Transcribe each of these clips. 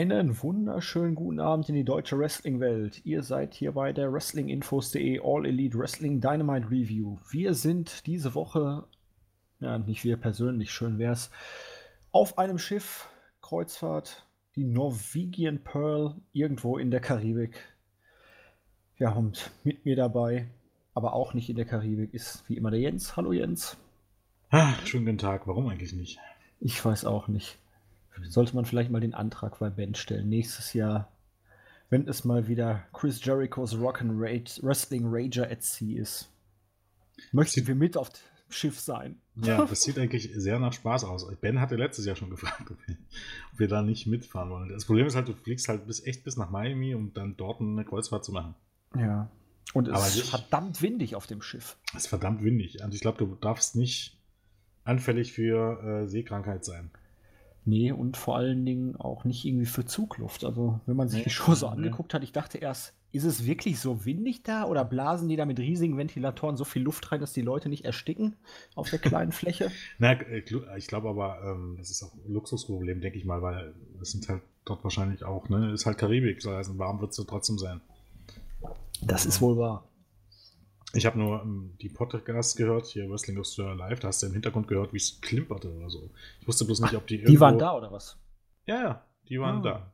Einen wunderschönen guten Abend in die deutsche Wrestling-Welt. Ihr seid hier bei der WrestlingInfos.de All Elite Wrestling Dynamite Review. Wir sind diese Woche, ja, nicht wir persönlich, schön wär's, auf einem Schiff, Kreuzfahrt, die Norwegian Pearl, irgendwo in der Karibik. Ja, und mit mir dabei, aber auch nicht in der Karibik, ist wie immer der Jens. Hallo Jens. Ah, schönen guten Tag. Warum eigentlich nicht? Ich weiß auch nicht. Sollte man vielleicht mal den Antrag bei Ben stellen. Nächstes Jahr, wenn es mal wieder Chris Jerichos Rock'n Wrestling Rager at Sea ist. Möchten wir mit auf dem Schiff sein? Ja, das sieht eigentlich sehr nach Spaß aus. Ben hatte letztes Jahr schon gefragt, ob wir, ob wir da nicht mitfahren wollen. Das Problem ist halt, du fliegst halt bis echt bis nach Miami, um dann dort eine Kreuzfahrt zu machen. Ja. Und es Aber ist verdammt windig auf dem Schiff. Es ist verdammt windig. Also ich glaube, du darfst nicht anfällig für äh, Seekrankheit sein. Nee, und vor allen Dingen auch nicht irgendwie für Zugluft. Also, wenn man sich nee, die Show so angeguckt hat, ich dachte erst, ist es wirklich so windig da oder blasen die da mit riesigen Ventilatoren so viel Luft rein, dass die Leute nicht ersticken auf der kleinen Fläche? Na, äh, ich glaube aber, ähm, das ist auch ein Luxusproblem, denke ich mal, weil es sind halt dort wahrscheinlich auch, ne, ist halt Karibik, so heißt, warm wird es so trotzdem sein. Das ist wohl wahr. Ich habe nur ähm, die Podcasts gehört, hier Wrestling Australia Live, da hast du im Hintergrund gehört, wie es klimperte oder so. Ich wusste bloß nicht, ob die. Die waren da oder was? Ja, ja, die waren ah. da.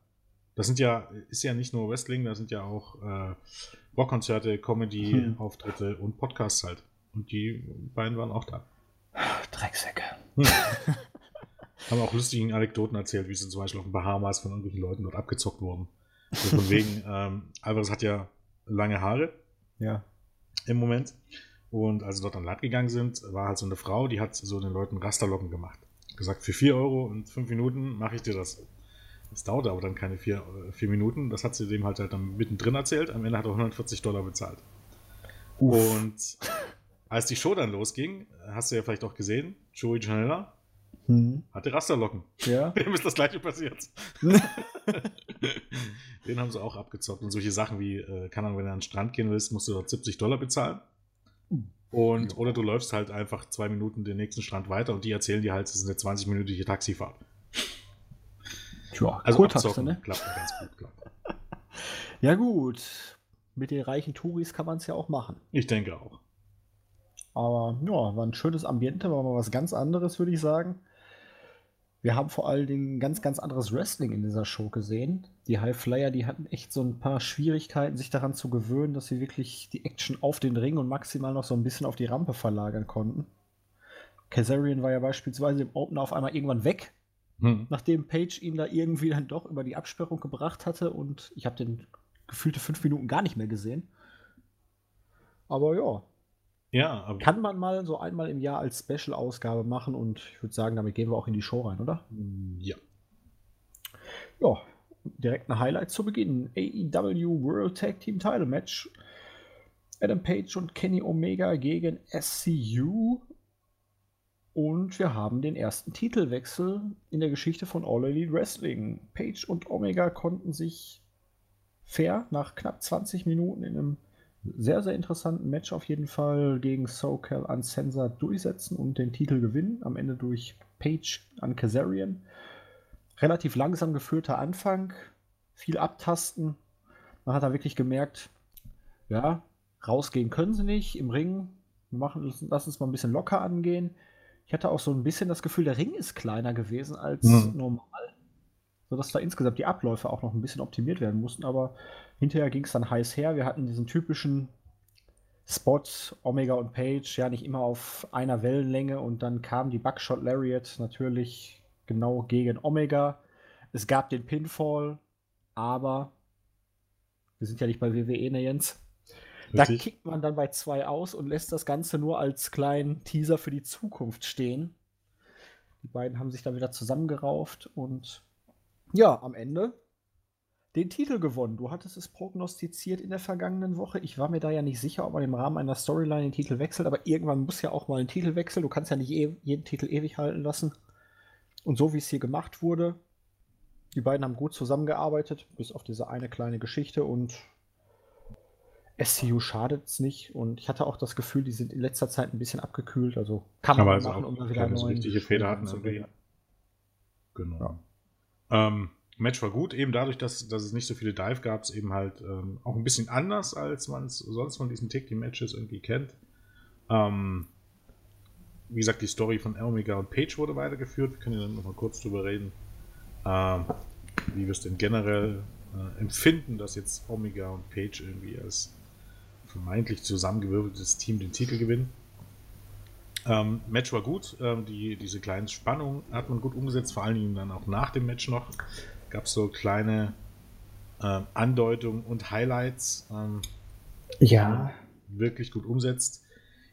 Das sind ja, ist ja nicht nur Wrestling, da sind ja auch äh, Rockkonzerte, Comedy-Auftritte hm. und Podcasts halt. Und die beiden waren auch da. Drecksäcke. Hm. Haben auch lustige Anekdoten erzählt, wie sie zum Beispiel auf den Bahamas von irgendwelchen Leuten dort abgezockt wurden. Also von wegen, ähm, Alvarez hat ja lange Haare. Ja im Moment. Und als sie dort an Land gegangen sind, war halt so eine Frau, die hat so den Leuten Rasterlocken gemacht. Gesagt, für 4 Euro und 5 Minuten mache ich dir das. Das dauerte aber dann keine 4 vier Minuten. Das hat sie dem halt, halt dann mittendrin erzählt. Am Ende hat er 140 Dollar bezahlt. Uff. Und als die Show dann losging, hast du ja vielleicht auch gesehen, Joey Janella hm. hatte Rasterlocken. Ja. Dem ist das gleiche passiert. Den haben sie auch abgezockt. Und solche Sachen wie, äh, keine Ahnung, wenn du an den Strand gehen willst, musst du dort 70 Dollar bezahlen. Und, ja. oder du läufst halt einfach zwei Minuten den nächsten Strand weiter und die erzählen dir halt, es ist eine 20-minütige Taxifahrt. Tja, also abzocken, ne? klappt ganz gut, klar. ja gut, mit den reichen Touris kann man es ja auch machen. Ich denke auch. Aber ja, war ein schönes Ambiente, war mal was ganz anderes, würde ich sagen. Wir haben vor allen Dingen ganz, ganz anderes Wrestling in dieser Show gesehen. Die High Flyer, die hatten echt so ein paar Schwierigkeiten, sich daran zu gewöhnen, dass sie wirklich die Action auf den Ring und maximal noch so ein bisschen auf die Rampe verlagern konnten. Kazarian war ja beispielsweise im Opener auf einmal irgendwann weg, hm. nachdem Page ihn da irgendwie dann doch über die Absperrung gebracht hatte und ich habe den gefühlte fünf Minuten gar nicht mehr gesehen. Aber ja, ja, aber Kann man mal so einmal im Jahr als Special-Ausgabe machen und ich würde sagen, damit gehen wir auch in die Show rein, oder? Ja. Ja, direkt ein Highlight zu Beginn. AEW World Tag Team Title Match. Adam Page und Kenny Omega gegen SCU. Und wir haben den ersten Titelwechsel in der Geschichte von All Elite Wrestling. Page und Omega konnten sich fair nach knapp 20 Minuten in einem sehr, sehr interessanten Match auf jeden Fall gegen SoCal Uncensored durchsetzen und den Titel gewinnen. Am Ende durch Page an Kazarian. Relativ langsam geführter Anfang, viel abtasten. Man hat da wirklich gemerkt, ja, rausgehen können sie nicht im Ring. Wir machen, lass uns mal ein bisschen locker angehen. Ich hatte auch so ein bisschen das Gefühl, der Ring ist kleiner gewesen als mhm. normal. Sodass da insgesamt die Abläufe auch noch ein bisschen optimiert werden mussten. Aber Hinterher ging es dann heiß her. Wir hatten diesen typischen Spot, Omega und Page, ja nicht immer auf einer Wellenlänge und dann kam die Buckshot Lariat natürlich genau gegen Omega. Es gab den Pinfall, aber wir sind ja nicht bei WWE, ne Jens? Da kickt man dann bei zwei aus und lässt das Ganze nur als kleinen Teaser für die Zukunft stehen. Die beiden haben sich dann wieder zusammengerauft und ja, am Ende den Titel gewonnen. Du hattest es prognostiziert in der vergangenen Woche. Ich war mir da ja nicht sicher, ob man im Rahmen einer Storyline den Titel wechselt, aber irgendwann muss ja auch mal ein Titel wechseln. Du kannst ja nicht e jeden Titel ewig halten lassen. Und so wie es hier gemacht wurde, die beiden haben gut zusammengearbeitet, bis auf diese eine kleine Geschichte und SCU schadet es nicht. Und ich hatte auch das Gefühl, die sind in letzter Zeit ein bisschen abgekühlt. Also kann man also machen, um wieder eine richtige Feder hatten zum Genau. Ja. Ähm, Match war gut, eben dadurch, dass, dass es nicht so viele Dive gab, es eben halt ähm, auch ein bisschen anders, als man es sonst von diesen Tag-Team-Matches irgendwie kennt. Ähm, wie gesagt, die Story von Omega und Page wurde weitergeführt. Wir können ja dann nochmal kurz drüber reden, ähm, wie wir es denn generell äh, empfinden, dass jetzt Omega und Page irgendwie als vermeintlich zusammengewürfeltes Team den Titel gewinnen. Ähm, Match war gut, ähm, die, diese kleine Spannung hat man gut umgesetzt, vor allen Dingen dann auch nach dem Match noch. Gab es so kleine ähm, Andeutungen und Highlights. Ähm, ja. Wirklich gut umsetzt.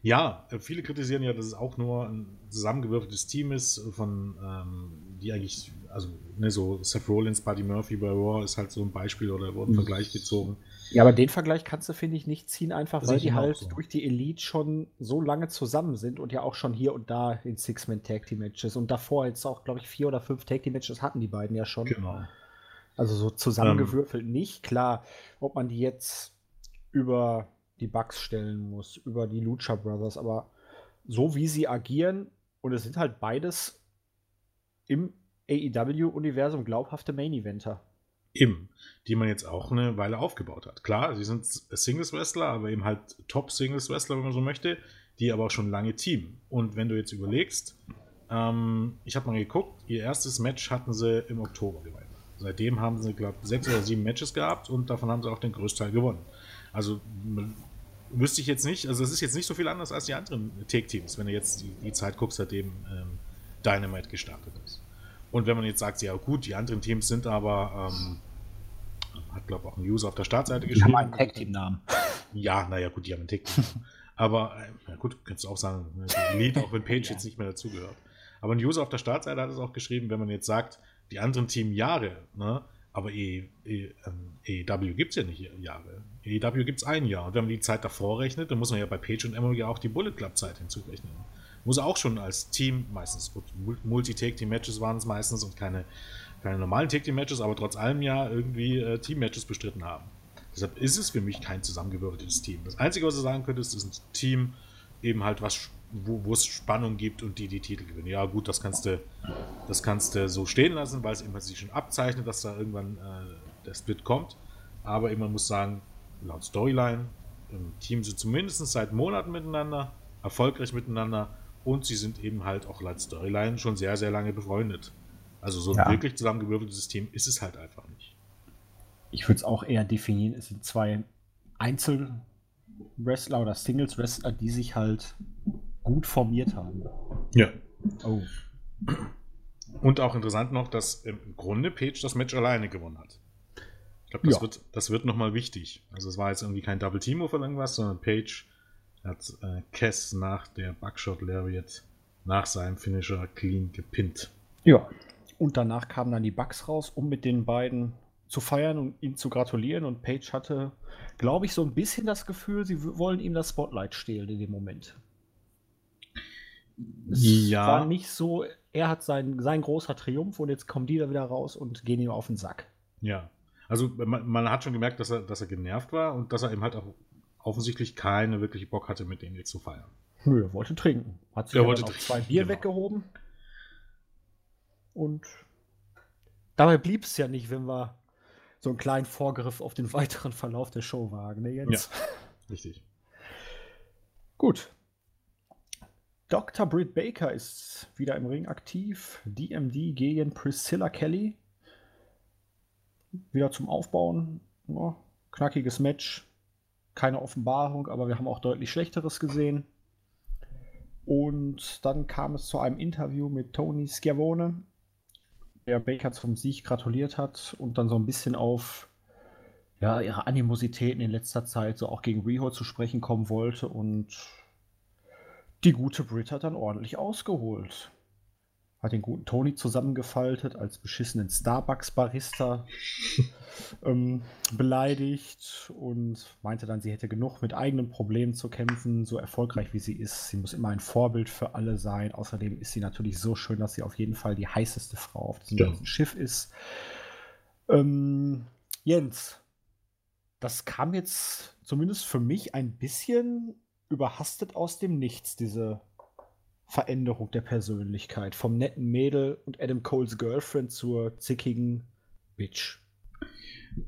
Ja, äh, viele kritisieren ja, dass es auch nur ein zusammengewürfeltes Team ist, von ähm, die eigentlich, also ne, so Seth Rollins, Buddy Murphy bei Raw ist halt so ein Beispiel oder wurde ein mhm. Vergleich gezogen. Ja, aber den Vergleich kannst du, finde ich, nicht ziehen, einfach weil die halt so. durch die Elite schon so lange zusammen sind und ja auch schon hier und da in Six-Man-Tag-Team-Matches und davor jetzt auch, glaube ich, vier oder fünf Tag-Team-Matches hatten die beiden ja schon. Genau. Also so zusammengewürfelt ähm. nicht. Klar, ob man die jetzt über die Bugs stellen muss, über die Lucha Brothers, aber so wie sie agieren, und es sind halt beides im AEW-Universum glaubhafte Main-Eventer. Eben, die man jetzt auch eine Weile aufgebaut hat. Klar, sie sind Singles-Wrestler, aber eben halt Top-Singles-Wrestler, wenn man so möchte, die aber auch schon lange Team. Und wenn du jetzt überlegst, ähm, ich habe mal geguckt, ihr erstes Match hatten sie im Oktober gewonnen. Seitdem haben sie, glaube ich, sechs oder sieben Matches gehabt und davon haben sie auch den größten Teil gewonnen. Also wüsste ich jetzt nicht, also es ist jetzt nicht so viel anders als die anderen Take-Teams, wenn du jetzt die, die, Zeit guckst, seitdem ähm, Dynamite gestartet ist. Und wenn man jetzt sagt, ja gut, die anderen Teams sind aber, ähm, hat glaube ich auch ein User auf der Startseite geschrieben. Die haben einen Tag-Team-Namen. Ja, naja gut, die haben einen Tag-Team-Namen. aber, äh, na gut, könntest du auch sagen, ne, Lied, auch wenn Page ja. jetzt nicht mehr dazugehört. Aber ein User auf der Startseite hat es auch geschrieben, wenn man jetzt sagt, die anderen Team Jahre, ne, aber e, e, ähm, EW gibt es ja nicht Jahre. EW gibt es ein Jahr. Und wenn man die Zeit davor rechnet, dann muss man ja bei Page und Emery auch die Bullet Club Zeit hinzurechnen. Muss auch schon als Team, meistens Multi-Take-Team-Matches waren es meistens und keine, keine normalen Take-Team-Matches, aber trotz allem ja irgendwie äh, Team-Matches bestritten haben. Deshalb ist es für mich kein zusammengewürfeltes Team. Das Einzige, was du sagen könntest, ist ein Team, eben halt was wo, es Spannung gibt und die die Titel gewinnen. Ja, gut, das kannst du, das kannst du so stehen lassen, weil es immer sich schon abzeichnet, dass da irgendwann äh, der Split kommt. Aber man muss sagen, laut Storyline, im Team sind zumindest seit Monaten miteinander, erfolgreich miteinander und sie sind eben halt auch laut Storyline schon sehr, sehr lange befreundet. Also so ein ja. wirklich zusammengewürfeltes System ist es halt einfach nicht. Ich würde es auch eher definieren, es sind zwei Einzelwrestler oder Singles-Wrestler, die sich halt gut formiert haben. Ja. Oh. Und auch interessant noch, dass im Grunde Page das Match alleine gewonnen hat. Ich glaube, das, ja. wird, das wird nochmal wichtig. Also es war jetzt irgendwie kein Double Team oder irgendwas, sondern Page hat äh, Cass nach der Buckshot Lariat nach seinem Finisher clean gepinnt. Ja. Und danach kamen dann die Bugs raus, um mit den beiden zu feiern und ihm zu gratulieren. Und Page hatte, glaube ich, so ein bisschen das Gefühl, sie wollen ihm das Spotlight stehlen in dem Moment. Es ja. war nicht so, er hat sein, sein großer Triumph und jetzt kommen die da wieder raus und gehen ihm auf den Sack. Ja. Also man, man, hat schon gemerkt, dass er, dass er genervt war und dass er eben halt auch offensichtlich keine wirkliche Bock hatte, mit denen jetzt zu feiern. Nö, er wollte trinken. Hat sich er wollte auch zwei Bier genau. weggehoben. Und dabei blieb es ja nicht, wenn wir so einen kleinen Vorgriff auf den weiteren Verlauf der Show wagen, ne, Jens? Ja, richtig. Gut, Dr. Britt Baker ist wieder im Ring aktiv. DMD gegen Priscilla Kelly. Wieder zum Aufbauen. Ja, knackiges Match. Keine Offenbarung, aber wir haben auch deutlich Schlechteres gesehen. Und dann kam es zu einem Interview mit Tony Schiavone, der Baker zum Sieg gratuliert hat und dann so ein bisschen auf ja, ihre Animositäten in letzter Zeit so auch gegen Riho zu sprechen kommen wollte. Und die gute Brit hat dann ordentlich ausgeholt. Hat den guten Tony zusammengefaltet, als beschissenen Starbucks-Barista ähm, beleidigt und meinte dann, sie hätte genug mit eigenen Problemen zu kämpfen, so erfolgreich wie sie ist. Sie muss immer ein Vorbild für alle sein. Außerdem ist sie natürlich so schön, dass sie auf jeden Fall die heißeste Frau auf diesem ja. Schiff ist. Ähm, Jens, das kam jetzt zumindest für mich ein bisschen überhastet aus dem Nichts, diese Veränderung der Persönlichkeit. Vom netten Mädel und Adam Coles Girlfriend zur zickigen Bitch.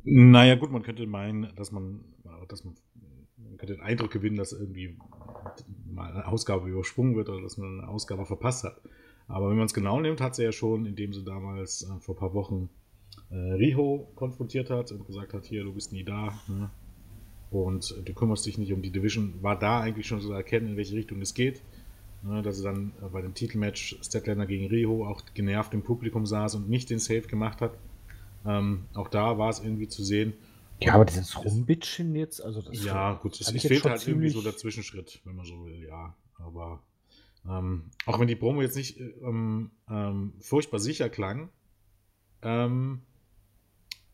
Naja, gut, man könnte meinen, dass man, dass man, man könnte den Eindruck gewinnen, dass irgendwie mal eine Ausgabe übersprungen wird oder dass man eine Ausgabe verpasst hat. Aber wenn man es genau nimmt, hat sie ja schon, indem sie damals äh, vor ein paar Wochen äh, Riho konfrontiert hat und gesagt hat, hier, du bist nie da ne? und du kümmerst dich nicht um die Division, war da eigentlich schon zu erkennen, in welche Richtung es geht. Ne? Dass sie dann äh, bei dem Titelmatch Statlander gegen Riho auch genervt im Publikum saß und nicht den Save gemacht hat. Ähm, auch da war es irgendwie zu sehen. Ja, aber dieses Rumbitchen jetzt, also das Ja, gut, es, es fehlt halt irgendwie so der Zwischenschritt, wenn man so will, ja. Aber ähm, auch wenn die Promo jetzt nicht ähm, ähm, furchtbar sicher klang, ähm,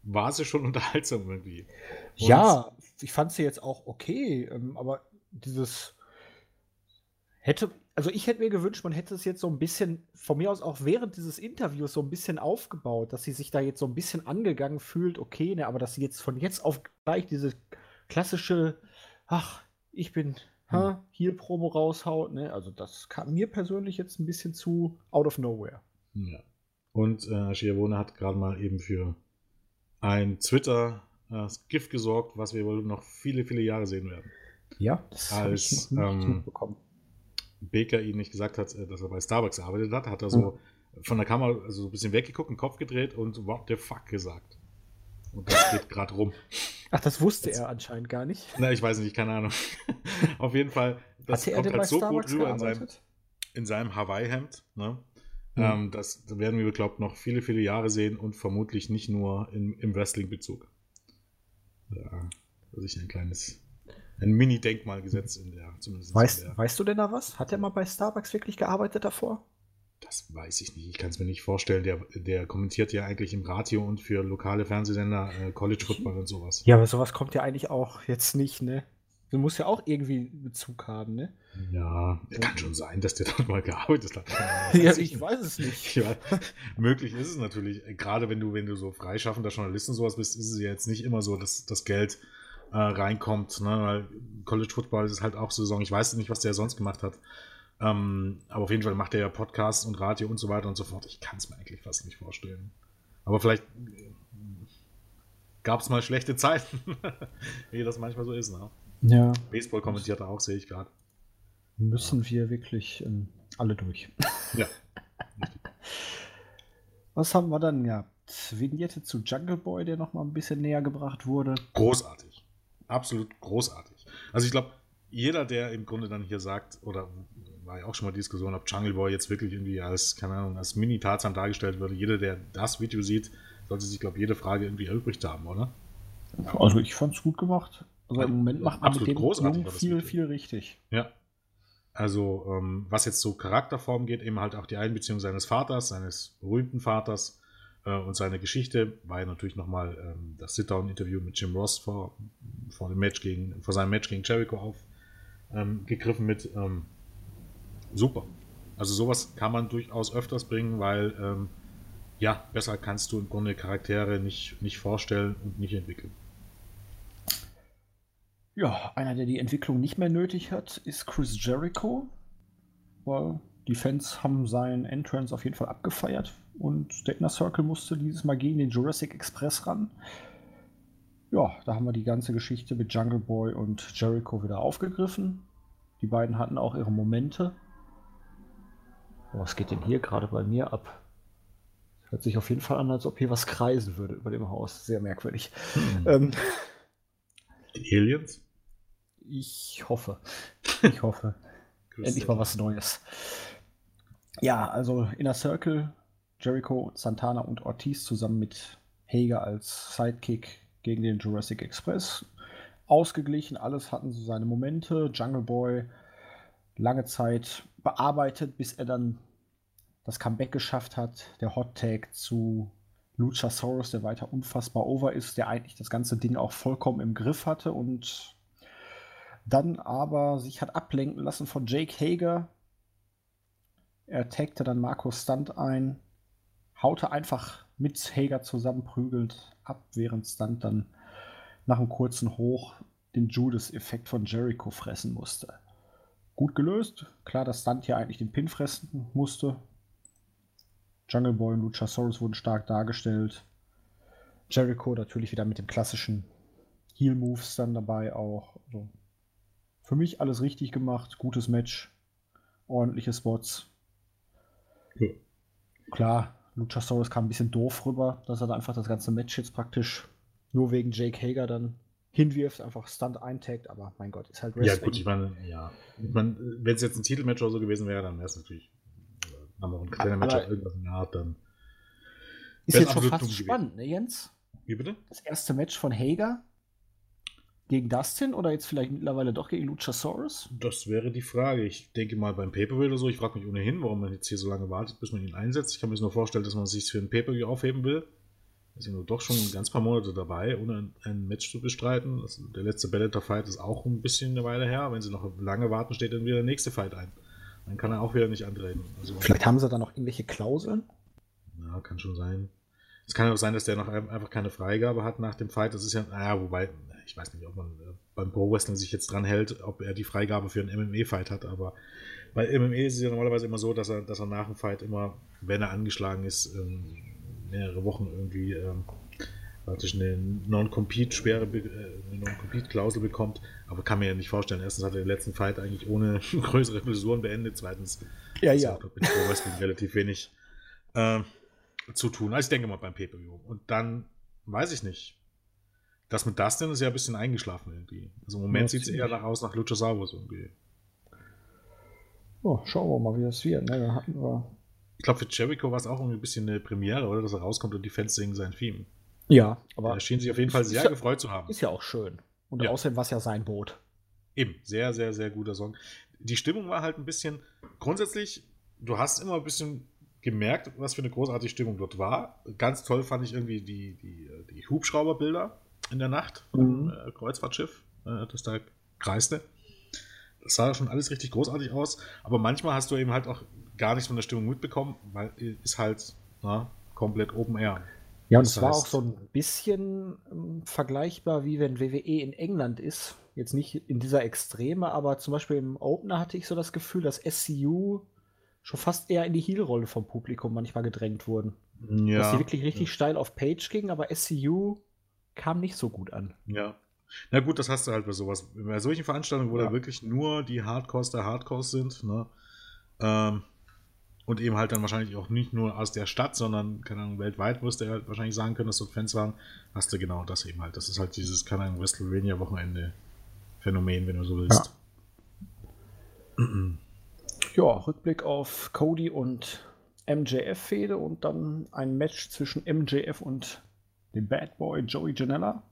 war sie schon unterhaltsam irgendwie. Und ja, ich fand sie jetzt auch okay, ähm, aber dieses hätte, also ich hätte mir gewünscht, man hätte es jetzt so ein bisschen, von mir aus auch während dieses Interviews so ein bisschen aufgebaut, dass sie sich da jetzt so ein bisschen angegangen fühlt, okay, ne, aber dass sie jetzt von jetzt auf gleich diese klassische, ach, ich bin hm. Heal-Promo raushaut, ne, also das kam mir persönlich jetzt ein bisschen zu out of nowhere. Ja. Und äh, Schiavone hat gerade mal eben für ein Twitter-Gift äh, gesorgt, was wir wohl noch viele, viele Jahre sehen werden. Ja, das habe ich nicht ähm, bekommen. Baker ihm nicht gesagt hat, äh, dass er bei Starbucks arbeitet hat, hat er so mhm. von der Kamera also so ein bisschen weggeguckt, den Kopf gedreht und what the fuck gesagt. Und das geht gerade rum. Ach, das wusste Jetzt, er anscheinend gar nicht. Na, ich weiß nicht, keine Ahnung. Auf jeden Fall, das kommt halt so Starbucks gut rüber in seinem, in seinem Hawaii-Hemd. Ne? Mhm. Ähm, das werden wir, glaube ich, noch viele, viele Jahre sehen und vermutlich nicht nur in, im Wrestling-Bezug. Da sich ein kleines ein Mini-Denkmal gesetzt in der, zumindest weißt, in der. Weißt du denn da was? Hat er mal bei Starbucks wirklich gearbeitet davor? Das weiß ich nicht. Ich kann es mir nicht vorstellen. Der, der kommentiert ja eigentlich im Radio und für lokale Fernsehsender äh, College Football und sowas. Ja, aber sowas kommt ja eigentlich auch jetzt nicht, ne? Du musst ja auch irgendwie Bezug haben, ne? Ja, kann schon sein, dass der dort mal gearbeitet hat. ja, ich weiß es nicht. Ja, möglich ist es natürlich. Gerade wenn du, wenn du so freischaffender Journalist und sowas bist, ist es ja jetzt nicht immer so, dass das Geld äh, reinkommt. Ne? Weil College Football ist halt auch Saison. Ich weiß nicht, was der sonst gemacht hat. Ähm, aber auf jeden Fall macht er ja Podcasts und Radio und so weiter und so fort. Ich kann es mir eigentlich fast nicht vorstellen. Aber vielleicht äh, gab es mal schlechte Zeiten, wie das manchmal so ist. Ne? Ja. Baseball kommentiert er auch, sehe ich gerade. Müssen wir wirklich ähm, alle durch. ja. Was haben wir dann gehabt? Vignette zu Jungle Boy, der noch mal ein bisschen näher gebracht wurde. Großartig absolut großartig. Also ich glaube, jeder, der im Grunde dann hier sagt, oder war ja auch schon mal Diskussion, ob Jungle Boy jetzt wirklich irgendwie als, keine Ahnung, als Mini-Tarzan dargestellt würde, jeder, der das Video sieht, sollte sich, glaube ich, jede Frage irgendwie erübrigt haben, oder? Also ich fand es gut gemacht. Also im Moment macht man mit dem Jungen viel, viel richtig. Ja. Also ähm, was jetzt so Charakterform geht, eben halt auch die Einbeziehung seines Vaters, seines berühmten Vaters, und seine Geschichte war ja natürlich nochmal ähm, das Sit-Down-Interview mit Jim Ross vor, vor, dem Match gegen, vor seinem Match gegen Jericho aufgegriffen ähm, mit. Ähm, super. Also sowas kann man durchaus öfters bringen, weil ähm, ja, besser kannst du im Grunde Charaktere nicht, nicht vorstellen und nicht entwickeln. Ja, einer, der die Entwicklung nicht mehr nötig hat, ist Chris Jericho. Weil die Fans haben seinen Entrance auf jeden Fall abgefeiert und der Inner Circle musste dieses Mal gegen den Jurassic Express ran. Ja, da haben wir die ganze Geschichte mit Jungle Boy und Jericho wieder aufgegriffen. Die beiden hatten auch ihre Momente. Oh, was geht denn hier gerade bei mir ab? Hört sich auf jeden Fall an, als ob hier was kreisen würde über dem Haus. Sehr merkwürdig. Hm. Ähm, die Aliens? Ich hoffe. Ich hoffe. Endlich mal was Neues. Ja, also Inner Circle, Jericho, Santana und Ortiz zusammen mit Hager als Sidekick gegen den Jurassic Express. Ausgeglichen, alles hatten so seine Momente. Jungle Boy lange Zeit bearbeitet, bis er dann das Comeback geschafft hat. Der Hot Tag zu Luchasaurus, der weiter unfassbar over ist, der eigentlich das ganze Ding auch vollkommen im Griff hatte und dann aber sich hat ablenken lassen von Jake Hager, er tagte dann Markus Stunt ein, haute einfach mit Hager zusammenprügelt ab, während Stunt dann nach einem kurzen Hoch den Judas-Effekt von Jericho fressen musste. Gut gelöst. Klar, dass Stunt hier eigentlich den Pin fressen musste. Jungle Boy und Luchasaurus wurden stark dargestellt. Jericho natürlich wieder mit dem klassischen Heal-Moves dann dabei auch. Also für mich alles richtig gemacht, gutes Match, ordentliche Spots. Ja. Klar, Luchasaurus kam ein bisschen doof rüber, dass er da einfach das ganze Match jetzt praktisch nur wegen Jake Hager dann hinwirft, einfach Stunt eintaggt, aber mein Gott, ist halt Wrestling. Ja, gut, ich meine, ja. Ich meine, wenn es jetzt ein Titelmatch oder so gewesen wäre, dann wäre es natürlich haben wir ein kleiner Match irgendwas in der Art, dann. Ist jetzt schon fast spannend, ne, Jens? Wie bitte? Das erste Match von Hager gegen Dustin oder jetzt vielleicht mittlerweile doch gegen Luchasaurus? Das wäre die Frage. Ich denke mal beim Pay-Per-View oder so. Ich frage mich ohnehin, warum man jetzt hier so lange wartet, bis man ihn einsetzt. Ich kann mir nur vorstellen, dass man sich für ein Pay-Per-View aufheben will. Wir sind nur doch schon ein ganz paar Monate dabei, ohne ein Match zu bestreiten. Das, der letzte Bellator-Fight ist auch ein bisschen eine Weile her. Wenn sie noch lange warten, steht dann wieder der nächste Fight ein. Dann kann er auch wieder nicht antreten. Also, Vielleicht haben sie da noch irgendwelche Klauseln? Ja, kann schon sein. Es kann auch sein, dass der noch einfach keine Freigabe hat nach dem Fight. Das ist ja, naja, wobei, ich weiß nicht, ob man äh, beim Pro Wrestling sich jetzt dran hält, ob er die Freigabe für einen MMA-Fight hat, aber bei MMA ist es ja normalerweise immer so, dass er, dass er nach dem Fight immer, wenn er angeschlagen ist, ähm, mehrere Wochen irgendwie ähm, praktisch eine Non-Compete-Sperre, äh, eine Non-Compete-Klausel bekommt. Aber kann mir ja nicht vorstellen. Erstens hat er den letzten Fight eigentlich ohne größere Blessuren beendet. Zweitens ja, ja. hat mit Pro Wrestling relativ wenig äh, zu tun. Also ich denke mal beim Pay-Per-View. Und dann weiß ich nicht. Das mit Dustin ist ja ein bisschen eingeschlafen irgendwie. Also im Moment ja, sieht es eher nach aus nach Luchasaurus irgendwie. Oh, schauen wir mal, wie das wird. Ne? Da hatten wir ich glaube, für Jericho war es auch irgendwie ein bisschen eine Premiere, oder? Dass er rauskommt und die Fans singen sein Theme. Ja, aber. Er schien sich auf jeden Fall sehr ja, gefreut zu haben. Ist ja auch schön. Und ja. außerdem war es ja sein Boot. Eben, sehr, sehr, sehr guter Song. Die Stimmung war halt ein bisschen. Grundsätzlich, du hast immer ein bisschen gemerkt, was für eine großartige Stimmung dort war. Ganz toll fand ich irgendwie die, die, die Hubschrauberbilder in der Nacht vom mhm. äh, Kreuzfahrtschiff, äh, das da kreiste. Das sah schon alles richtig großartig aus, aber manchmal hast du eben halt auch gar nichts von der Stimmung mitbekommen, weil ist halt na, komplett Open Air. Ja, und es war auch so ein bisschen ähm, vergleichbar, wie wenn WWE in England ist. Jetzt nicht in dieser Extreme, aber zum Beispiel im Opener hatte ich so das Gefühl, dass SCU schon fast eher in die Heel-Rolle vom Publikum manchmal gedrängt wurden. Ja. Dass sie wirklich richtig ja. steil auf Page ging, aber SCU kam nicht so gut an. Ja. Na gut, das hast du halt bei sowas. Bei solchen Veranstaltungen, wo ja. da wirklich nur die Hardcores der Hardcores sind, ne? Ähm, und eben halt dann wahrscheinlich auch nicht nur aus der Stadt, sondern, keine Ahnung, weltweit wirst du halt wahrscheinlich sagen können, dass dort Fans waren, hast du genau das eben halt. Das ist halt dieses, keine Ahnung, WrestleMania-Wochenende-Phänomen, wenn du so willst. Ja. ja, Rückblick auf Cody und MJF-Fehde und dann ein Match zwischen MJF und dem Bad Boy Joey Janella.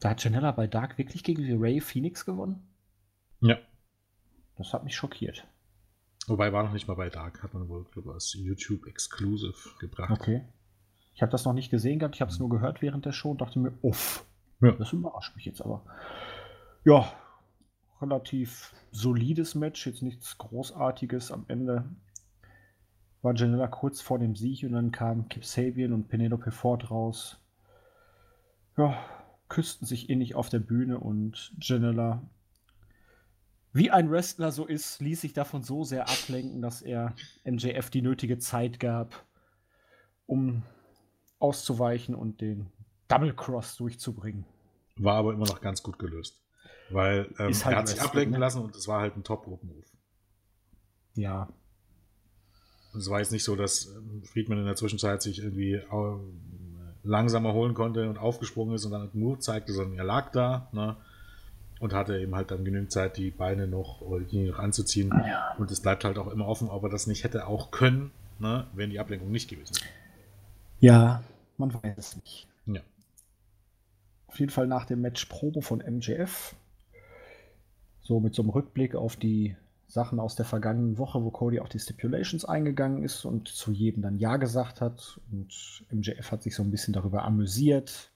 Da hat Janella bei Dark wirklich gegen die Ray Phoenix gewonnen? Ja. Das hat mich schockiert. Wobei war noch nicht mal bei Dark, hat man wohl, glaube ich, als YouTube Exclusive gebracht. Okay. Ich habe das noch nicht gesehen gehabt, ich habe es nur gehört während der Show und dachte mir, uff, ja. das überrascht mich jetzt aber. Ja, relativ solides Match, jetzt nichts Großartiges. Am Ende war Janella kurz vor dem Sieg und dann kamen Kip Sabian und Penelope Ford raus. Ja, küssten sich innig auf der Bühne und Janella wie ein Wrestler so ist, ließ sich davon so sehr ablenken, dass er MJF die nötige Zeit gab, um auszuweichen und den Double Cross durchzubringen. War aber immer noch ganz gut gelöst. Weil ähm, halt er hat sich ablenken ne? lassen und es war halt ein Top-Rope-Move. Ja. Es war jetzt nicht so, dass ähm, Friedman in der Zwischenzeit sich irgendwie langsamer holen konnte und aufgesprungen ist und dann einen Move zeigte, sondern er lag da. Ne? und hatte eben halt dann genügend Zeit, die Beine noch die noch anzuziehen. Ja. Und es bleibt halt auch immer offen, ob er das nicht hätte auch können, ne, wenn die Ablenkung nicht gewesen wäre. Ja, man weiß es nicht. Ja. Auf jeden Fall nach dem Match Probe von MJF. So mit so einem Rückblick auf die Sachen aus der vergangenen Woche, wo Cody auf die Stipulations eingegangen ist und zu jedem dann Ja gesagt hat. Und MJF hat sich so ein bisschen darüber amüsiert.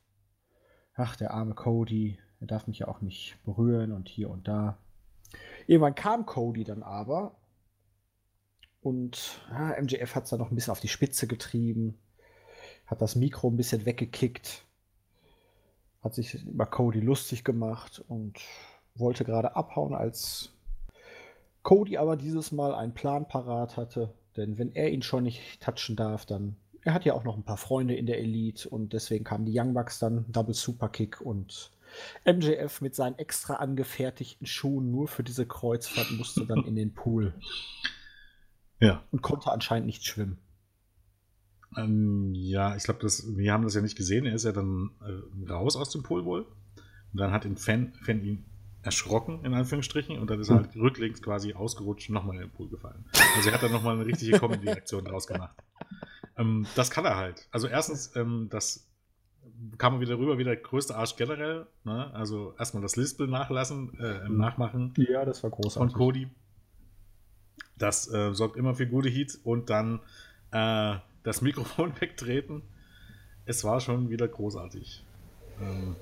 Ach, der arme Cody, er darf mich ja auch nicht berühren und hier und da. Irgendwann kam Cody dann aber und ja, MJF hat es dann noch ein bisschen auf die Spitze getrieben, hat das Mikro ein bisschen weggekickt, hat sich über Cody lustig gemacht und wollte gerade abhauen, als Cody aber dieses Mal einen Plan parat hatte. Denn wenn er ihn schon nicht touchen darf, dann er hat ja auch noch ein paar Freunde in der Elite und deswegen kamen die Young Bucks dann, Double Superkick und MJF mit seinen extra angefertigten Schuhen nur für diese Kreuzfahrt musste dann in den Pool. Ja. Und konnte anscheinend nicht schwimmen. Ähm, ja, ich glaube, wir haben das ja nicht gesehen. Er ist ja dann äh, raus aus dem Pool wohl. Und dann hat ihn Fan, Fan ihn erschrocken, in Anführungsstrichen, und dann ist er halt rücklings quasi ausgerutscht und nochmal in den Pool gefallen. Also er hat dann nochmal eine richtige Comedy-Reaktion draus gemacht. Ähm, das kann er halt. Also erstens, ähm, das kam er wieder rüber, wie der größte Arsch generell. Ne? Also erstmal das Lispel nachlassen, äh, Nachmachen. Ja, das war großartig. Von Cody. Das äh, sorgt immer für gute Heat und dann äh, das Mikrofon wegtreten. Es war schon wieder großartig. Ähm,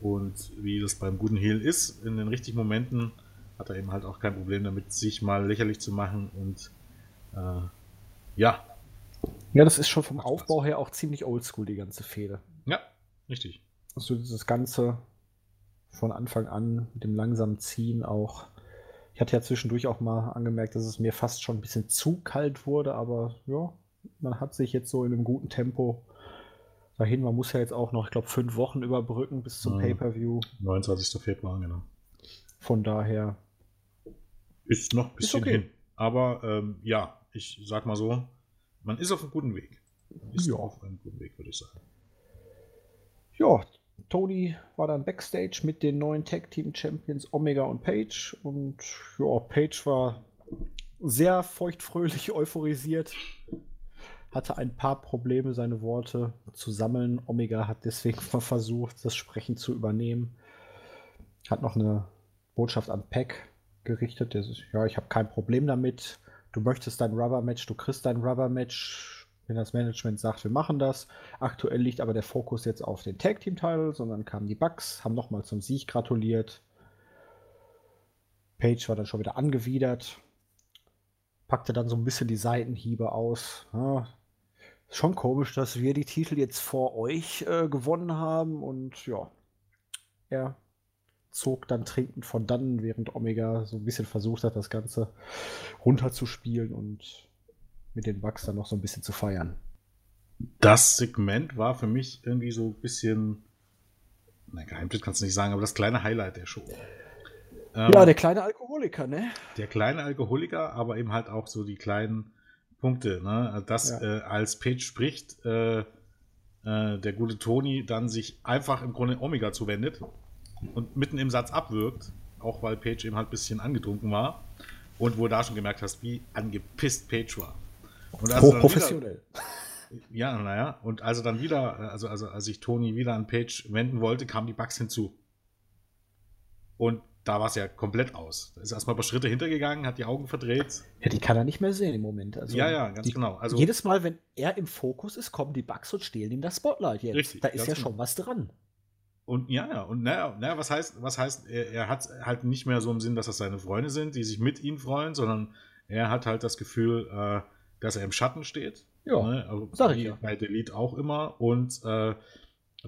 und wie das beim guten Heel ist, in den richtigen Momenten hat er eben halt auch kein Problem damit, sich mal lächerlich zu machen und äh, ja, ja, das ist schon vom Aufbau her auch ziemlich oldschool, die ganze Fehde. Ja, richtig. Also dieses Ganze von Anfang an mit dem langsamen Ziehen auch. Ich hatte ja zwischendurch auch mal angemerkt, dass es mir fast schon ein bisschen zu kalt wurde, aber ja, man hat sich jetzt so in einem guten Tempo dahin. Man muss ja jetzt auch noch, ich glaube, fünf Wochen überbrücken bis zum ja, Pay-Per-View. 29. Februar, genau. Von daher. Ist noch ein bisschen okay. hin. Aber ähm, ja, ich sag mal so, man ist auf einem guten Weg. Man ist ja. auf einem guten Weg, würde ich sagen. Ja, Tony war dann Backstage mit den neuen Tag Team Champions Omega und Page. Und ja, Page war sehr feuchtfröhlich euphorisiert. Hatte ein paar Probleme, seine Worte zu sammeln. Omega hat deswegen versucht, das Sprechen zu übernehmen. Hat noch eine Botschaft an Pack gerichtet. Der ist, ja, ich habe kein Problem damit du möchtest dein Rubber-Match, du kriegst dein Rubber-Match, wenn das Management sagt, wir machen das. Aktuell liegt aber der Fokus jetzt auf den Tag-Team-Title, sondern kamen die Bucks, haben nochmal zum Sieg gratuliert. Page war dann schon wieder angewidert, packte dann so ein bisschen die Seitenhiebe aus. Ja, schon komisch, dass wir die Titel jetzt vor euch äh, gewonnen haben und ja, er zog dann trinkend von dann, während Omega so ein bisschen versucht hat, das Ganze runterzuspielen und mit den Bugs dann noch so ein bisschen zu feiern. Das Segment war für mich irgendwie so ein bisschen, nein, Geheimtipp kannst du nicht sagen, aber das kleine Highlight der Show. Ähm, ja, der kleine Alkoholiker, ne? Der kleine Alkoholiker, aber eben halt auch so die kleinen Punkte, ne? Dass ja. äh, als Page spricht, äh, äh, der gute Tony dann sich einfach im Grunde Omega zuwendet und mitten im Satz abwirkt, auch weil Page eben halt ein bisschen angetrunken war und wo du da schon gemerkt hast, wie angepisst Page war. Und also Hochprofessionell. Ja, naja, und also dann wieder, also, also als ich Tony wieder an Page wenden wollte, kamen die Bugs hinzu. Und da war es ja komplett aus. Da ist erstmal ein paar Schritte hintergegangen, hat die Augen verdreht. Ja, die kann er nicht mehr sehen im Moment. Also ja, ja, ganz die, genau. Also, jedes Mal, wenn er im Fokus ist, kommen die Bugs und stehlen ihm das Spotlight jetzt. Richtig, da ist ja genau. schon was dran. Und ja, ja, und naja, naja, was heißt, was heißt, er, er hat halt nicht mehr so im Sinn, dass das seine Freunde sind, die sich mit ihm freuen, sondern er hat halt das Gefühl, äh, dass er im Schatten steht. Ja, ne? also sag ich ja. Bei Delete auch immer. Und äh,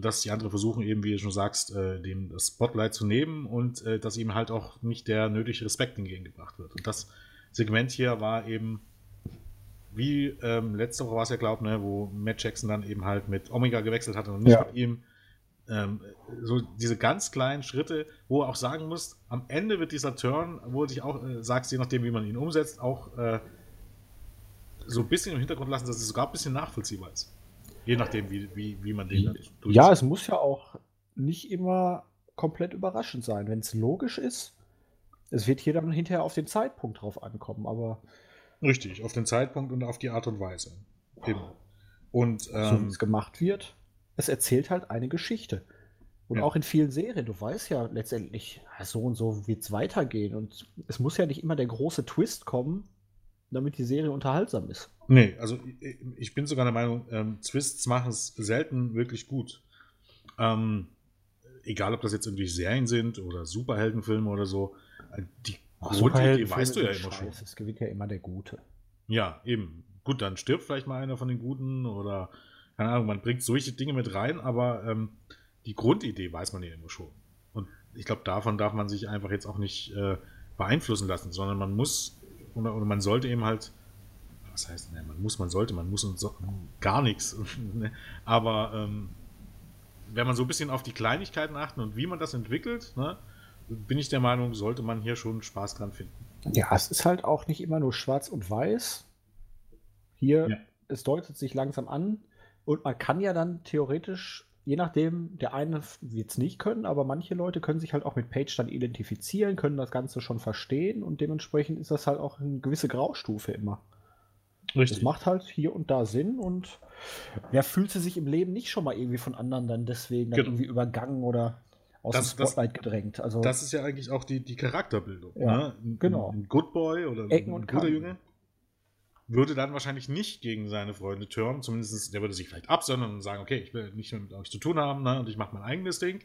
dass die anderen versuchen, eben, wie du schon sagst, äh, dem das Spotlight zu nehmen und äh, dass ihm halt auch nicht der nötige Respekt entgegengebracht wird. Und das Segment hier war eben, wie ähm, letzte Woche war es ja, glaube ne, wo Matt Jackson dann eben halt mit Omega gewechselt hat und nicht ja. mit ihm ähm, so diese ganz kleinen Schritte, wo er auch sagen muss, am Ende wird dieser Turn, wo du dich auch äh, sagst, je nachdem, wie man ihn umsetzt, auch äh, so ein bisschen im Hintergrund lassen, dass es sogar ein bisschen nachvollziehbar ist. Je nachdem, wie, wie, wie man den dann Ja, es muss ja auch nicht immer komplett überraschend sein. Wenn es logisch ist, es wird hier dann hinterher auf den Zeitpunkt drauf ankommen, aber. Richtig, auf den Zeitpunkt und auf die Art und Weise. Eben. Und ähm, so wie es gemacht wird, es erzählt halt eine Geschichte. Und ja. auch in vielen Serien, du weißt ja letztendlich, so und so wird es weitergehen. Und es muss ja nicht immer der große Twist kommen, damit die Serie unterhaltsam ist. Nee, also ich bin sogar der Meinung, ähm, Twists machen es selten wirklich gut. Ähm, egal, ob das jetzt irgendwie Serien sind oder Superheldenfilme oder so, äh, die Grundidee weißt du ja immer schon. Es gewinnt ja immer der Gute. Ja, eben. Gut, dann stirbt vielleicht mal einer von den Guten oder keine Ahnung, man bringt solche Dinge mit rein, aber ähm, die Grundidee weiß man ja immer schon. Und ich glaube, davon darf man sich einfach jetzt auch nicht äh, beeinflussen lassen, sondern man muss oder, oder, man sollte eben halt was heißt, ne, man muss, man sollte, man muss und so, gar nichts. Ne? Aber ähm, wenn man so ein bisschen auf die Kleinigkeiten achten und wie man das entwickelt, ne, bin ich der Meinung, sollte man hier schon Spaß dran finden. Ja, es ist halt auch nicht immer nur schwarz und weiß. Hier, ja. es deutet sich langsam an und man kann ja dann theoretisch, je nachdem, der eine wird es nicht können, aber manche Leute können sich halt auch mit Page dann identifizieren, können das Ganze schon verstehen und dementsprechend ist das halt auch eine gewisse Graustufe immer. Richtig. Das macht halt hier und da Sinn und wer fühlte sich im Leben nicht schon mal irgendwie von anderen dann deswegen dann genau. irgendwie übergangen oder aus das, dem Spotlight das, gedrängt. Also, das ist ja eigentlich auch die, die Charakterbildung. Ja, ne? ein, genau. Ein Good Boy oder Ecken ein guter Junge würde dann wahrscheinlich nicht gegen seine Freunde turnen. Zumindest der würde sich vielleicht absondern und sagen, okay, ich will nicht mehr mit euch zu tun haben ne? und ich mache mein eigenes Ding.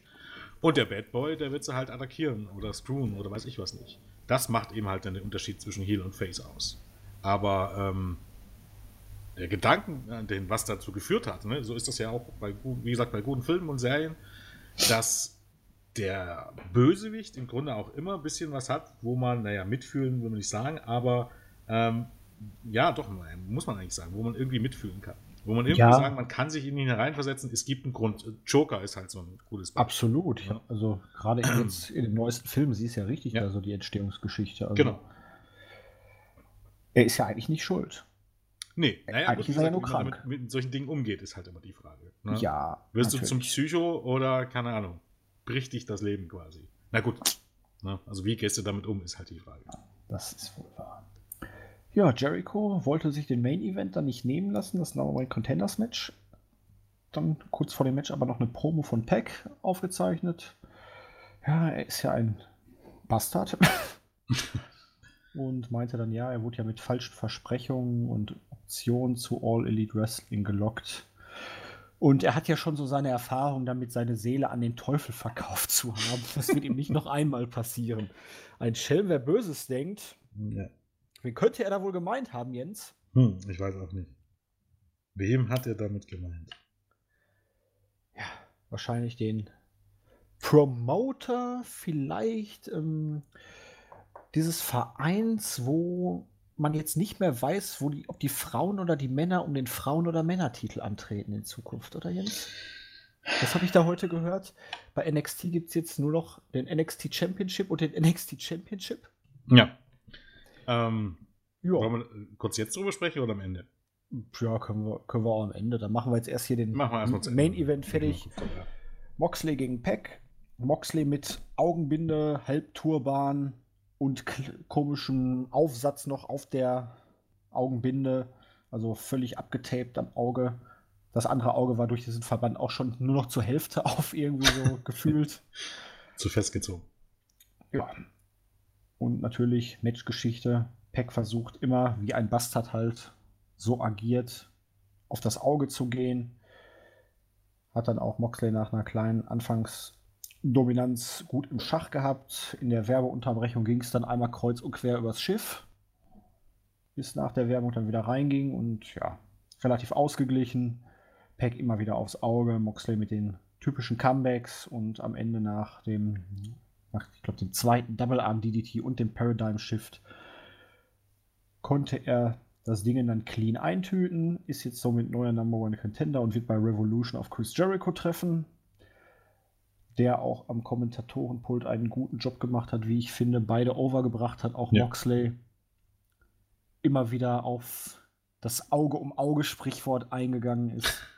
Und der Bad Boy, der wird sie halt attackieren oder screwen oder weiß ich was nicht. Das macht eben halt dann den Unterschied zwischen Heel und Face aus. Aber ähm, der Gedanken, an den was dazu geführt hat, ne? so ist das ja auch bei, wie gesagt, bei guten Filmen und Serien, dass der Bösewicht im Grunde auch immer ein bisschen was hat, wo man, naja, mitfühlen will man nicht sagen, aber ähm, ja, doch, muss man eigentlich sagen, wo man irgendwie mitfühlen kann. Wo man irgendwie ja. sagen, man kann sich in ihn hereinversetzen, es gibt einen Grund. Joker ist halt so ein cooles Beispiel. Absolut. Ja. Also gerade jetzt in den neuesten Filmen siehst du ja richtig ja. da so die Entstehungsgeschichte. Also, genau. Er ist ja eigentlich nicht schuld. Nee, naja, eigentlich ist er ja nur krank. Mit, mit, solchen Dingen umgeht, ist halt immer die Frage. Ne? Ja. Wirst natürlich. du zum Psycho oder, keine Ahnung, bricht dich das Leben quasi. Na gut. Ne? Also wie gehst du damit um, ist halt die Frage. Das ist wohl wahr. Ja, Jericho wollte sich den Main Event dann nicht nehmen lassen, das Number One Contenders Match. Dann kurz vor dem Match aber noch eine Promo von Peck aufgezeichnet. Ja, er ist ja ein Bastard. und meinte dann, ja, er wurde ja mit falschen Versprechungen und Optionen zu All Elite Wrestling gelockt. Und er hat ja schon so seine Erfahrung damit, seine Seele an den Teufel verkauft zu haben. Das wird ihm nicht noch einmal passieren. Ein Schelm, wer Böses denkt. Ja. Wen könnte er da wohl gemeint haben, Jens? Hm, ich weiß auch nicht. Wem hat er damit gemeint? Ja, wahrscheinlich den Promoter, vielleicht ähm, dieses Vereins, wo man jetzt nicht mehr weiß, wo die, ob die Frauen oder die Männer um den Frauen- oder Männertitel antreten in Zukunft, oder Jens? Das habe ich da heute gehört. Bei NXT gibt es jetzt nur noch den NXT Championship und den NXT Championship. Ja. Ähm, ja. Wollen wir kurz jetzt drüber sprechen oder am Ende? Ja, können wir, können wir auch am Ende. Dann machen wir jetzt erst hier den Main Event fertig. Ja. Moxley gegen Peck. Moxley mit Augenbinde, Halbturban und komischem Aufsatz noch auf der Augenbinde. Also völlig abgetaped am Auge. Das andere Auge war durch diesen Verband auch schon nur noch zur Hälfte auf, irgendwie so gefühlt. Zu festgezogen. Ja. Und natürlich Matchgeschichte. Peck versucht immer, wie ein Bastard halt so agiert, auf das Auge zu gehen. Hat dann auch Moxley nach einer kleinen Anfangsdominanz gut im Schach gehabt. In der Werbeunterbrechung ging es dann einmal kreuz und quer übers Schiff, bis nach der Werbung dann wieder reinging und ja, relativ ausgeglichen. Peck immer wieder aufs Auge, Moxley mit den typischen Comebacks und am Ende nach dem nach, ich glaube, dem zweiten Double Arm DDT und dem Paradigm Shift konnte er das Ding dann clean eintüten, ist jetzt somit neuer Number One Contender und wird bei Revolution auf Chris Jericho treffen, der auch am Kommentatorenpult einen guten Job gemacht hat, wie ich finde, beide overgebracht hat, auch ja. Moxley immer wieder auf das Auge um Auge Sprichwort eingegangen ist.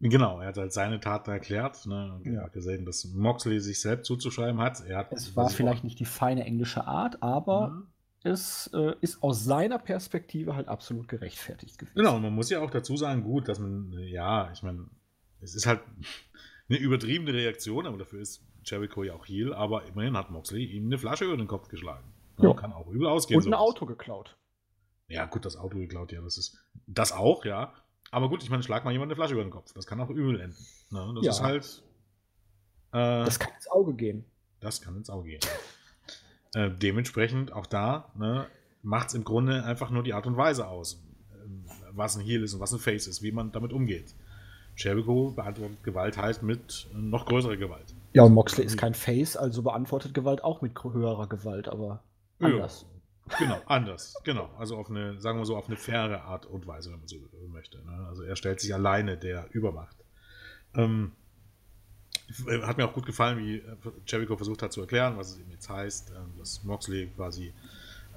Genau, er hat halt seine Taten erklärt. Ne? Und ja. gesehen, dass Moxley sich selbst zuzuschreiben hat. Er hat es war vielleicht nicht die feine englische Art, aber mhm. es äh, ist aus seiner Perspektive halt absolut gerechtfertigt gewesen. Genau, und man muss ja auch dazu sagen, gut, dass man, ja, ich meine, es ist halt eine übertriebene Reaktion, aber dafür ist Jericho ja auch Heal, aber immerhin hat Moxley ihm eine Flasche über den Kopf geschlagen. Ja. Kann auch übel ausgehen. Und ein Auto geklaut. Ja, gut, das Auto geklaut, ja, das ist das auch, ja. Aber gut, ich meine, schlag mal jemand eine Flasche über den Kopf. Das kann auch übel enden. Ne? Das ja. ist halt. Äh, das kann ins Auge gehen. Das kann ins Auge gehen. äh, dementsprechend auch da ne, macht es im Grunde einfach nur die Art und Weise aus, äh, was ein Heal ist und was ein Face ist, wie man damit umgeht. Jericho beantwortet Gewalt halt mit noch größerer Gewalt. Ja, und Moxley ist kein Face, also beantwortet Gewalt auch mit höherer Gewalt, aber anders. Genau, anders. Genau. Also auf eine, sagen wir so, auf eine faire Art und Weise, wenn man so möchte. Ne? Also er stellt sich alleine der Übermacht. Ähm, hat mir auch gut gefallen, wie Jericho versucht hat zu erklären, was es eben jetzt heißt, ähm, dass Moxley quasi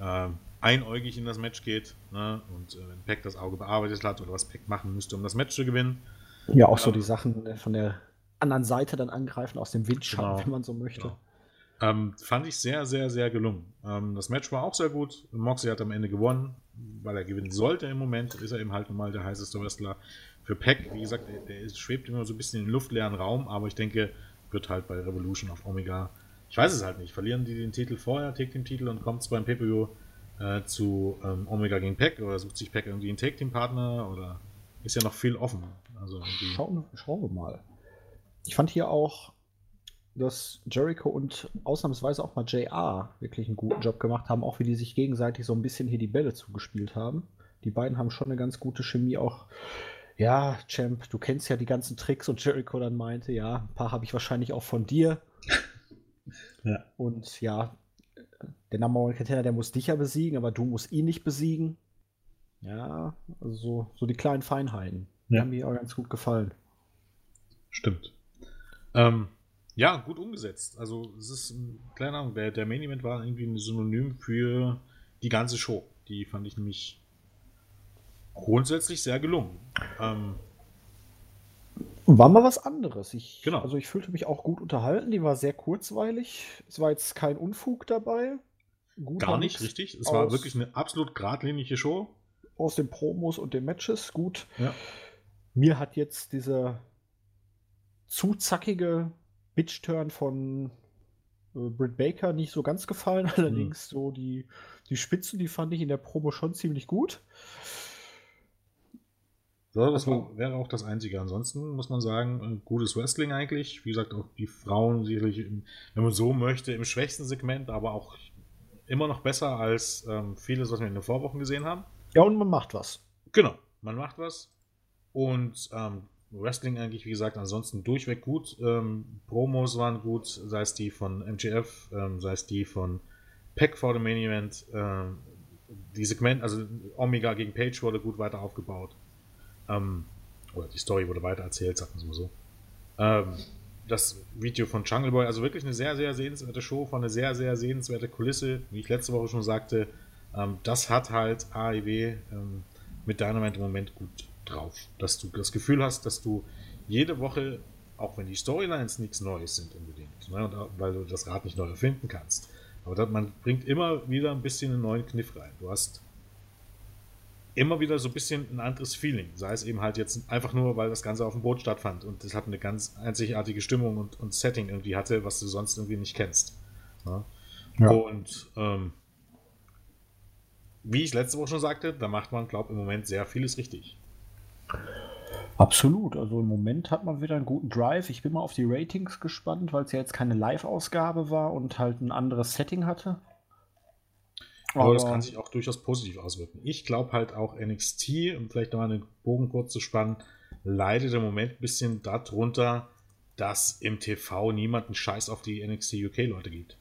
ähm, einäugig in das Match geht ne? und äh, wenn Peck das Auge bearbeitet hat oder was Peck machen müsste, um das Match zu gewinnen. Ja, auch so die Sachen äh, von der anderen Seite dann angreifen, aus dem Windschatten, genau, wenn man so möchte. Genau. Ähm, fand ich sehr, sehr, sehr gelungen. Ähm, das Match war auch sehr gut. Moxley hat am Ende gewonnen, weil er gewinnen sollte im Moment. Ist er eben halt normal der heißeste Wrestler. Für Peck, wie gesagt, der, der schwebt immer so ein bisschen in den luftleeren Raum, aber ich denke, wird halt bei Revolution auf Omega. Ich weiß es halt nicht. Verlieren die den Titel vorher, Take den Titel und kommt es beim pay äh, zu ähm, Omega gegen Peck oder sucht sich Peck irgendwie einen Take Team Partner oder ist ja noch viel offen. Also schauen, schauen wir mal. Ich fand hier auch dass Jericho und ausnahmsweise auch mal JR wirklich einen guten Job gemacht haben, auch wie die sich gegenseitig so ein bisschen hier die Bälle zugespielt haben. Die beiden haben schon eine ganz gute Chemie auch. Ja, Champ, du kennst ja die ganzen Tricks und Jericho dann meinte, ja, ein paar habe ich wahrscheinlich auch von dir. ja. Und ja, der Number One Contender, der muss dich ja besiegen, aber du musst ihn nicht besiegen. Ja, also so, so die kleinen Feinheiten. Ja. Haben mir auch ganz gut gefallen. Stimmt. Ähm, ja, gut umgesetzt. Also es ist, keine Ahnung, der, der Main Event war irgendwie ein Synonym für die ganze Show. Die fand ich nämlich grundsätzlich sehr gelungen. Ähm, war mal was anderes. Ich, genau. Also ich fühlte mich auch gut unterhalten. Die war sehr kurzweilig. Es war jetzt kein Unfug dabei. Gut Gar nicht, richtig. Es war wirklich eine absolut geradlinige Show. Aus den Promos und den Matches. Gut. Ja. Mir hat jetzt dieser zu zackige Bitch-Turn von äh, Britt Baker nicht so ganz gefallen. Allerdings mhm. so die, die Spitzen, die fand ich in der Promo schon ziemlich gut. So, das war, wäre auch das Einzige. Ansonsten muss man sagen, gutes Wrestling eigentlich. Wie gesagt, auch die Frauen sicherlich, im, wenn man so möchte, im schwächsten Segment, aber auch immer noch besser als ähm, vieles, was wir in den Vorwochen gesehen haben. Ja, und man macht was. Genau, man macht was. Und ähm, Wrestling eigentlich, wie gesagt, ansonsten durchweg gut. Ähm, Promos waren gut, sei es die von MGF, ähm, sei es die von Peck vor dem Main Event. Ähm, die Segment, also Omega gegen Page wurde gut weiter aufgebaut. Ähm, oder die Story wurde weiter erzählt, sagen wir es mal so. Ähm, das Video von Jungle Boy, also wirklich eine sehr, sehr sehenswerte Show, von einer sehr, sehr sehenswerte Kulisse, wie ich letzte Woche schon sagte. Ähm, das hat halt AEW mit Dynamite im Moment gut drauf. Dass du das Gefühl hast, dass du jede Woche, auch wenn die Storylines nichts Neues sind unbedingt, ne, weil du das Rad nicht neu erfinden kannst, aber das, man bringt immer wieder ein bisschen einen neuen Kniff rein. Du hast immer wieder so ein bisschen ein anderes Feeling. Sei es eben halt jetzt einfach nur, weil das Ganze auf dem Boot stattfand und das hat eine ganz einzigartige Stimmung und, und Setting irgendwie hatte, was du sonst irgendwie nicht kennst. Ne? Ja. Und ähm, wie ich letzte Woche schon sagte, da macht man, glaube ich, im Moment sehr vieles richtig. Absolut. Also im Moment hat man wieder einen guten Drive. Ich bin mal auf die Ratings gespannt, weil es ja jetzt keine Live-Ausgabe war und halt ein anderes Setting hatte. Aber, Aber das kann sich auch durchaus positiv auswirken. Ich glaube halt auch NXT, um vielleicht nochmal einen Bogen kurz zu spannen, leidet im Moment ein bisschen darunter, dass im TV niemand einen Scheiß auf die NXT UK-Leute gibt.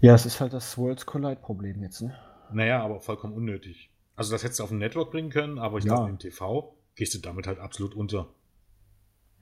Ja, es ist halt das Worlds Collide-Problem jetzt, ne? Naja, aber vollkommen unnötig. Also das hättest du auf dem Network bringen können, aber ich ja. glaube, im TV gehst du damit halt absolut unter.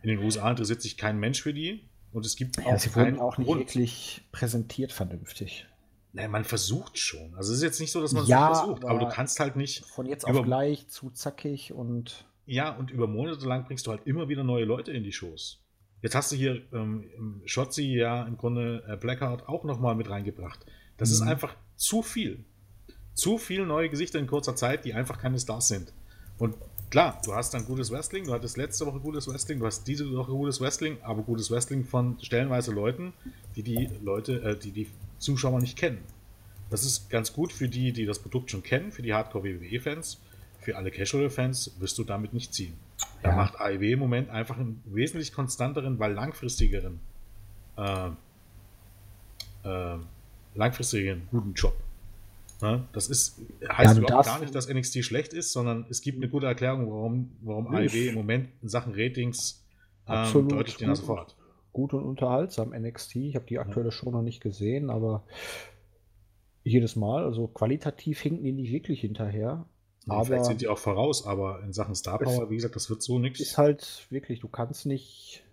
In den USA interessiert sich kein Mensch für die und es gibt auch ja, sie wurden auch nicht Grund. wirklich präsentiert vernünftig. Naja, man versucht schon. Also es ist jetzt nicht so, dass man es ja, versucht, aber, aber, du kannst halt nicht. Von jetzt auf gleich zu zackig und. Ja, und über Monate lang bringst du halt immer wieder neue Leute in die Shows. Jetzt hast du hier ähm, Shotzi ja im Grunde äh, Blackheart auch nochmal mit reingebracht. Das mhm. ist einfach zu viel zu viele neue Gesichter in kurzer Zeit, die einfach keine Stars sind. Und klar, du hast dann gutes Wrestling, du hattest letzte Woche gutes Wrestling, du hast diese Woche gutes Wrestling, aber gutes Wrestling von stellenweise Leuten, die die Leute, äh, die die Zuschauer nicht kennen. Das ist ganz gut für die, die das Produkt schon kennen, für die Hardcore-WWE-Fans. Für alle Casual-Fans wirst du damit nicht ziehen. Da ja. macht AEW im Moment einfach einen wesentlich konstanteren, weil langfristigeren, äh, äh, langfristigeren guten Job. Ne? Das ist, heißt ja, überhaupt gar nicht, dass NXT schlecht ist, sondern es gibt eine gute Erklärung, warum, warum AEW im Moment in Sachen Ratings ähm, deutlich die Nase vorhat. Gut und unterhaltsam NXT. Ich habe die aktuelle Show noch nicht gesehen, aber Jedes Mal, also qualitativ hinken die nicht wirklich hinterher. Ja, aber vielleicht sind die auch voraus, aber in Sachen Star Power, wie gesagt, das wird so nichts. Ist halt wirklich, du kannst nicht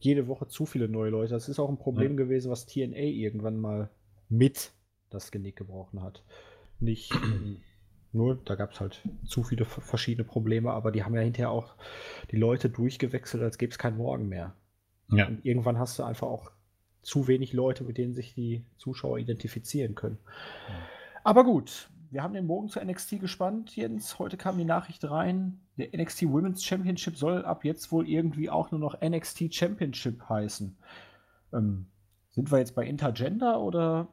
jede Woche zu viele neue Leute. Das ist auch ein Problem ja. gewesen, was TNA irgendwann mal mit das Genick gebrochen hat. Nicht nur, da gab es halt zu viele verschiedene Probleme, aber die haben ja hinterher auch die Leute durchgewechselt, als gäbe es keinen Morgen mehr. Ja. Und irgendwann hast du einfach auch zu wenig Leute, mit denen sich die Zuschauer identifizieren können. Ja. Aber gut, wir haben den Morgen zu NXT gespannt, Jens. Heute kam die Nachricht rein, der NXT Women's Championship soll ab jetzt wohl irgendwie auch nur noch NXT Championship heißen. Ähm, sind wir jetzt bei Intergender oder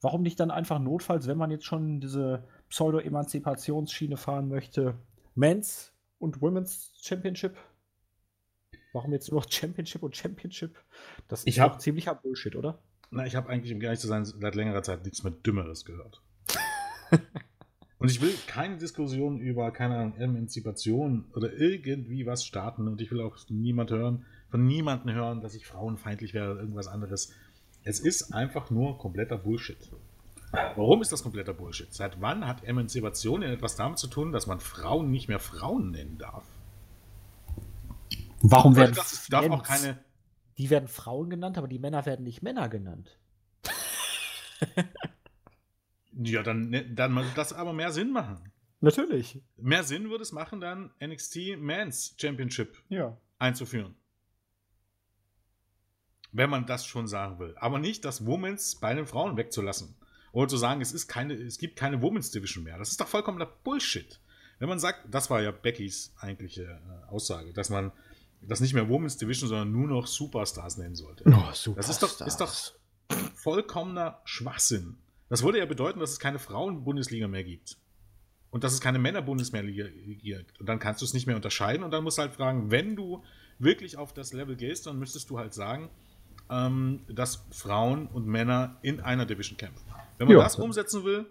warum nicht dann einfach notfalls, wenn man jetzt schon diese Pseudo-Emanzipationsschiene fahren möchte, Men's und Women's Championship? Warum jetzt nur noch Championship und Championship? Das ist ich hab, ziemlicher Bullshit, oder? Na, ich habe eigentlich, um ehrlich zu sein, seit längerer Zeit nichts mehr Dümmeres gehört. und ich will keine Diskussion über, keine Ahnung, Emanzipation oder irgendwie was starten. Und ich will auch niemand hören, von niemandem hören, dass ich frauenfeindlich wäre oder irgendwas anderes. Es ist einfach nur kompletter Bullshit. Warum ist das kompletter Bullshit? Seit wann hat Emanzipation etwas damit zu tun, dass man Frauen nicht mehr Frauen nennen darf? Warum werden das darf auch keine die werden Frauen genannt, aber die Männer werden nicht Männer genannt. Ja, dann, ne, dann muss das aber mehr Sinn machen. Natürlich. Mehr Sinn würde es machen, dann NXT Men's Championship ja. einzuführen. Wenn man das schon sagen will. Aber nicht das Women's bei den Frauen wegzulassen. Oder zu sagen, es, ist keine, es gibt keine Women's Division mehr. Das ist doch vollkommener Bullshit. Wenn man sagt, das war ja Beckys eigentliche äh, Aussage, dass man das nicht mehr Women's Division, sondern nur noch Superstars nennen sollte. Oh, Superstars. Das ist doch, ist doch vollkommener Schwachsinn. Das würde ja bedeuten, dass es keine Frauen-Bundesliga mehr gibt. Und dass es keine Männer-Bundesliga gibt. Und dann kannst du es nicht mehr unterscheiden und dann musst du halt fragen, wenn du wirklich auf das Level gehst, dann müsstest du halt sagen, ähm, dass Frauen und Männer in einer Division kämpfen. Wenn man ja. das umsetzen will,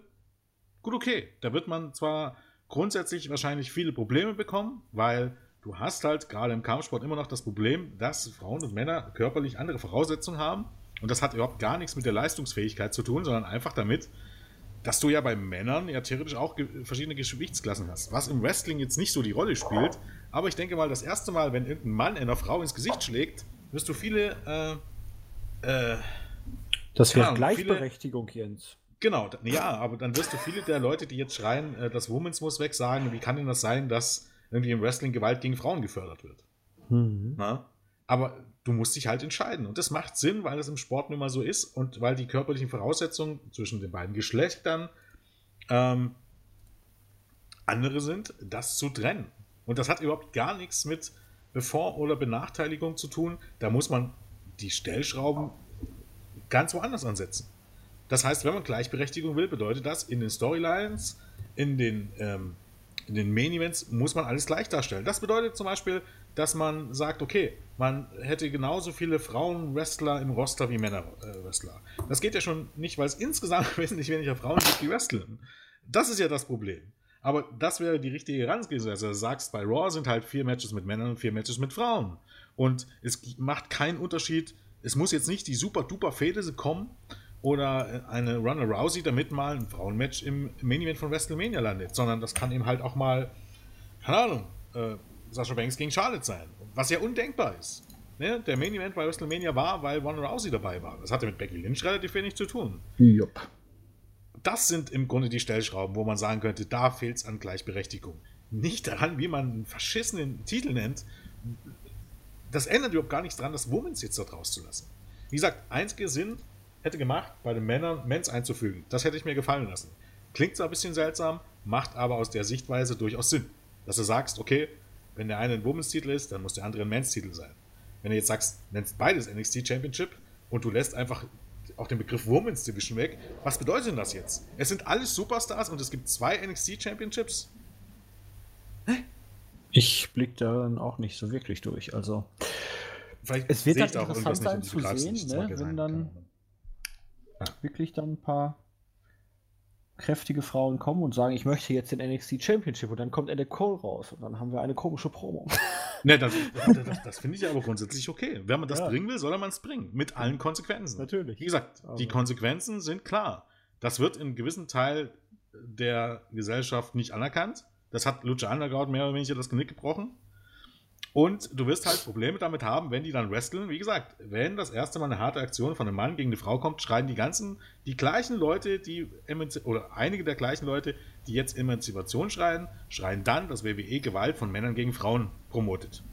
gut, okay. Da wird man zwar grundsätzlich wahrscheinlich viele Probleme bekommen, weil du hast halt gerade im Kampfsport immer noch das Problem, dass Frauen und Männer körperlich andere Voraussetzungen haben und das hat überhaupt gar nichts mit der Leistungsfähigkeit zu tun, sondern einfach damit, dass du ja bei Männern ja theoretisch auch verschiedene Gewichtsklassen hast. Was im Wrestling jetzt nicht so die Rolle spielt. Aber ich denke mal, das erste Mal, wenn irgendein Mann einer Frau ins Gesicht schlägt, wirst du viele. Äh, äh, das wäre Gleichberechtigung, viele, Jens. Genau, ja, aber dann wirst du viele der Leute, die jetzt schreien, äh, das Womens muss weg, sagen, wie kann denn das sein, dass irgendwie im Wrestling Gewalt gegen Frauen gefördert wird? Mhm. Aber du musst dich halt entscheiden. Und das macht Sinn, weil es im Sport nun mal so ist und weil die körperlichen Voraussetzungen zwischen den beiden Geschlechtern ähm, andere sind, das zu trennen. Und das hat überhaupt gar nichts mit Bevor- oder Benachteiligung zu tun. Da muss man die Stellschrauben ganz woanders ansetzen. Das heißt, wenn man Gleichberechtigung will, bedeutet das in den Storylines, in den, ähm, in den Main Events muss man alles gleich darstellen. Das bedeutet zum Beispiel, dass man sagt, okay, man hätte genauso viele Frauen-Wrestler im Roster wie Männer-Wrestler. Das geht ja schon nicht, weil es insgesamt wesentlich weniger Frauen gibt, die wresteln. Das ist ja das Problem. Aber das wäre die richtige Herangehensweise. Also, du sagst, bei Raw sind halt vier Matches mit Männern und vier Matches mit Frauen. Und es macht keinen Unterschied. Es muss jetzt nicht die super-duper Fehde kommen oder eine Runner Rousey, damit mal ein Frauenmatch im Main Event von WrestleMania landet, sondern das kann eben halt auch mal, keine Ahnung, äh, Sascha Banks gegen Charlotte sein. Was ja undenkbar ist. Ne? Der Main Event bei WrestleMania war, weil Ronda Rousey dabei war. Das hatte mit Becky Lynch relativ wenig zu tun. Jupp. Das sind im Grunde die Stellschrauben, wo man sagen könnte, da fehlt es an Gleichberechtigung. Nicht daran, wie man einen verschissenen Titel nennt. Das ändert überhaupt gar nichts daran, das Womens jetzt dort rauszulassen. Wie gesagt, einziger Sinn hätte gemacht, bei den Männern Mens einzufügen. Das hätte ich mir gefallen lassen. Klingt zwar ein bisschen seltsam, macht aber aus der Sichtweise durchaus Sinn. Dass du sagst, okay, wenn der eine ein Women's-Titel ist, dann muss der andere ein Men's-Titel sein. Wenn du jetzt sagst, nennst beides NXT Championship und du lässt einfach auch den Begriff Women's Division weg, was bedeutet denn das jetzt? Es sind alles Superstars und es gibt zwei NXT Championships? Hä? Ich blicke da dann auch nicht so wirklich durch. Also, Vielleicht es wird dann interessant sein zu sehen, ne, wenn dann ja. wirklich dann ein paar kräftige Frauen kommen und sagen, ich möchte jetzt den NXT Championship und dann kommt Adam Cole raus und dann haben wir eine komische Promo. Ne, das, das, das finde ich aber grundsätzlich okay. Wenn man das ja. bringen will, soll man es bringen. Mit allen Konsequenzen. Natürlich. Wie gesagt, also. die Konsequenzen sind klar. Das wird in gewissen Teil der Gesellschaft nicht anerkannt. Das hat Lucha Underground mehr oder weniger das Genick gebrochen. Und du wirst halt Probleme damit haben, wenn die dann wresteln. Wie gesagt, wenn das erste Mal eine harte Aktion von einem Mann gegen eine Frau kommt, schreien die ganzen, die gleichen Leute, die oder einige der gleichen Leute, die jetzt Emanzipation schreien, schreien dann, dass WWE Gewalt von Männern gegen Frauen promotet.